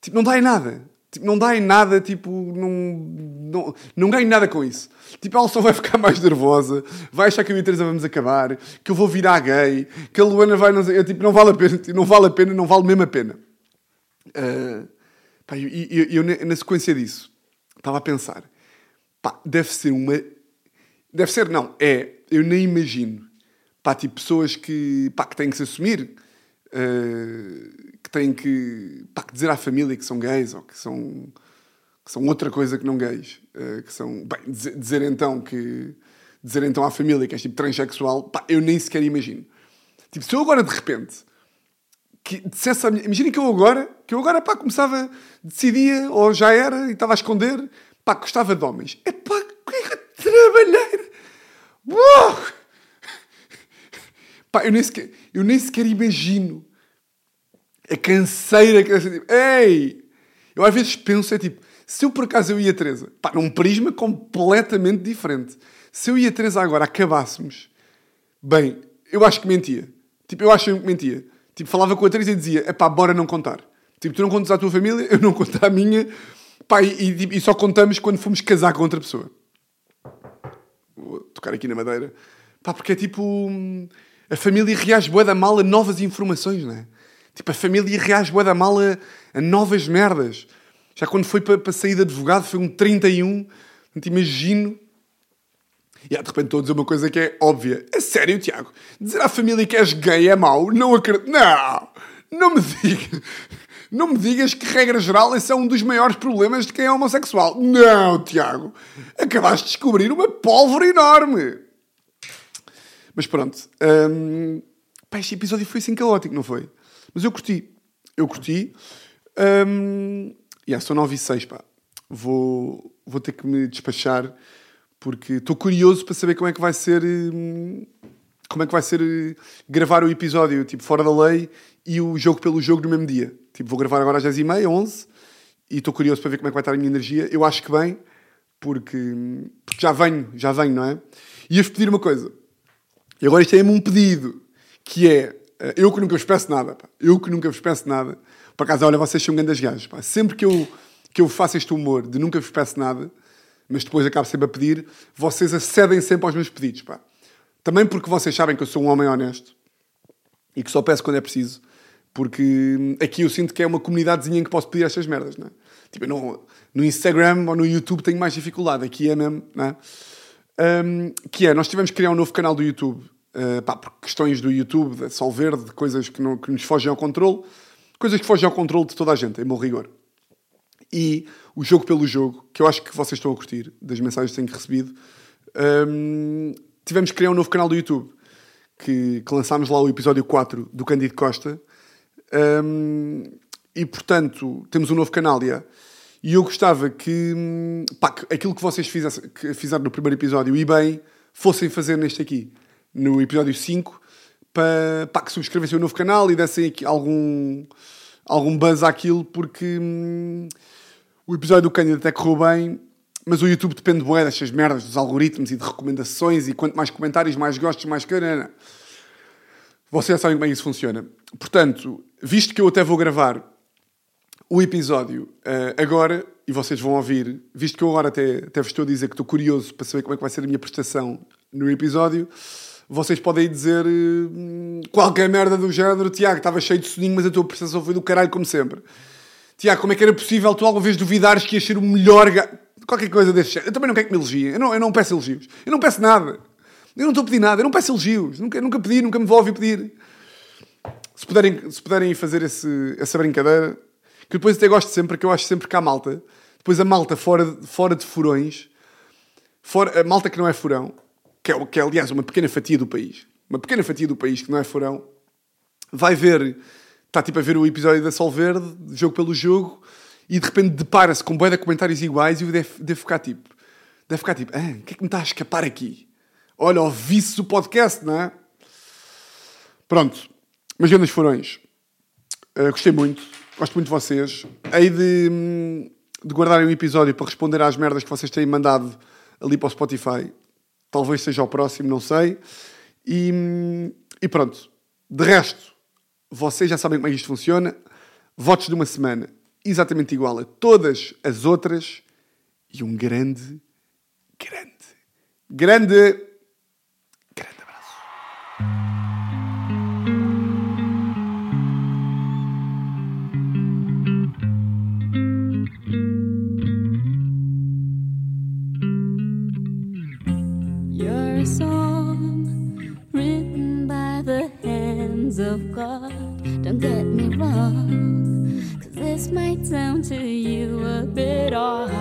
tipo, não dá em nada. Tipo, não dá em nada, tipo, não, não, não ganho nada com isso. Tipo, ela só vai ficar mais nervosa, vai achar que eu e a Teresa vamos acabar, que eu vou virar gay, que a Luana vai... Não, eu, tipo, não vale a pena, tipo, não vale a pena, não vale mesmo a pena. Ah, pá, eu, eu, eu, na- sequência disso, estava a pensar, pá, deve ser uma... Deve ser, não. É, eu nem imagino. Pá, tipo, pessoas que, pá, que têm que se assumir, que têm que, pá, que dizer à família que são gays ou que são, que são outra coisa que não gays. eh, que são, bem, dizer, dizer então que, dizer então à família que és tipo transexual, pá, eu nem sequer imagino. Tipo, se eu agora de repente que dissesse à minha... Imaginem que eu agora, que eu agora, pá, começava, decidia, ou já era, e estava a esconder, pá, gostava de homens. É pá, que trabalhar! Uau! Pá, eu nem sequer, eu nem sequer imagino a canseira que ser, tipo, ei! Eu às vezes penso, é tipo, se eu por acaso eu e a Teresa, pá, num prisma completamente diferente, se eu e a Teresa agora acabássemos, bem, eu acho que mentia. Tipo, eu acho que mentia. Tipo, falava com a Teresa e dizia, é pá, bora não contar. Tipo, tu não contas à tua família, eu não conto à minha, pá, e, e, e só contamos quando fomos casar com outra pessoa. Vou tocar aqui na madeira. Pá, porque é tipo. hum, A família reage bué da mal a novas informações, não é? Tipo, a família reage bué da mal a, novas merdas. Já quando foi para, para sair de advogado foi um 31. Não te imagino. E de repente estou a dizer uma coisa que é óbvia. É sério, Tiago? Dizer à família que és gay é mau? Não acredito. Não! Não me digas. Não me digas que, regra geral, esse é um dos maiores problemas de quem é homossexual. Não, Tiago. Acabaste de descobrir uma pólvora enorme. Mas pronto. hum, pá, este episódio foi assim caótico, não foi? Mas eu curti. Eu curti. Hum, yeah, são 9 e 6, pá. Vou, vou ter que me despachar porque estou curioso para saber como é que vai ser. hum, Como é que vai ser eh, gravar o episódio, tipo, fora da lei e o jogo pelo jogo no mesmo dia. Tipo, vou gravar agora às 10h30, 11 e estou curioso para ver como é que vai estar a minha energia. Eu acho que bem, porque, porque já venho, já venho, não é? E ia-vos pedir uma coisa. E agora isto é um pedido, que é, eu que nunca vos peço nada, pá. eu que nunca vos peço nada, por acaso, olha, vocês são grandes gajos, pá. sempre que eu, que eu faço este humor de nunca vos peço nada, mas depois acabo sempre a pedir, vocês acedem sempre aos meus pedidos, pá. Também porque vocês sabem que eu sou um homem honesto e que só peço quando é preciso, porque hum, aqui eu sinto que é uma comunidadezinha em que posso pedir estas merdas, não é? Tipo, no Instagram ou no YouTube tenho mais dificuldade, aqui é mesmo, não é? Um, que é, nós tivemos que criar um novo canal do YouTube, uh, pá, por questões do YouTube, de Sol Verde, de coisas que, não, que nos fogem ao controle, coisas que fogem ao controle de toda a gente, em bom rigor. E o jogo pelo jogo, que eu acho que vocês estão a curtir, das mensagens que tenho recebido, um, tivemos que criar um novo canal do YouTube, que, que lançámos lá o episódio 4 do Cândido Costa, um, e portanto temos um novo canal, já. E eu gostava que, hum, pá, que aquilo que vocês fizessem, que fizeram no primeiro episódio e bem, fossem fazer neste aqui, no episódio 5, para, pá, que subscrevessem o novo canal e dessem aqui algum, algum buzz àquilo, porque hum, o episódio do Cândido até correu bem, mas o YouTube depende bué destas merdas, dos algoritmos e de recomendações, e quanto mais comentários, mais gostos, mais carana. Vocês sabem como é isso funciona. Portanto, visto que eu até vou gravar o episódio eh, agora, e vocês vão ouvir, visto que eu agora até, até vos estou a dizer que estou curioso para saber como é que vai ser a minha prestação no episódio, vocês podem dizer hum, qualquer merda do género, Tiago, estava cheio de soninho, mas a tua prestação foi do caralho, como sempre. Tiago, como é que era possível tu alguma vez duvidares que ias ser o melhor gajo? Qualquer coisa desse género. Eu também não quero que me elogiem. Eu não, eu não peço elogios. Eu não peço nada. Eu não estou a pedir nada. Eu não peço elogios. Nunca, nunca pedi, nunca me vou ouvir pedir. Se puderem, se puderem fazer esse, essa brincadeira, que depois até gosto sempre, que eu acho sempre que há malta. Depois a malta fora, fora de furões, fora, a malta que não é furão, que é, que é aliás uma pequena fatia do país, uma pequena fatia do país que não é furão, vai ver, está tipo a ver o episódio da Sol Verde, de jogo pelo jogo, e de repente depara-se com boia de comentários iguais e deve, deve ficar tipo, deve ficar tipo, ah, o que é que me está a escapar aqui? Olha, ouvi-se o podcast, não é? Pronto, mas grandes furões. Uh, gostei muito, gosto muito de vocês. Hei de, hum, de guardar um episódio para responder às merdas que vocês têm mandado ali para o Spotify. Talvez seja o próximo, não sei. E, e pronto. De resto, vocês já sabem como é que isto funciona. Votos de uma semana exatamente igual a todas as outras. E um grande, grande, grande to you a bit odd,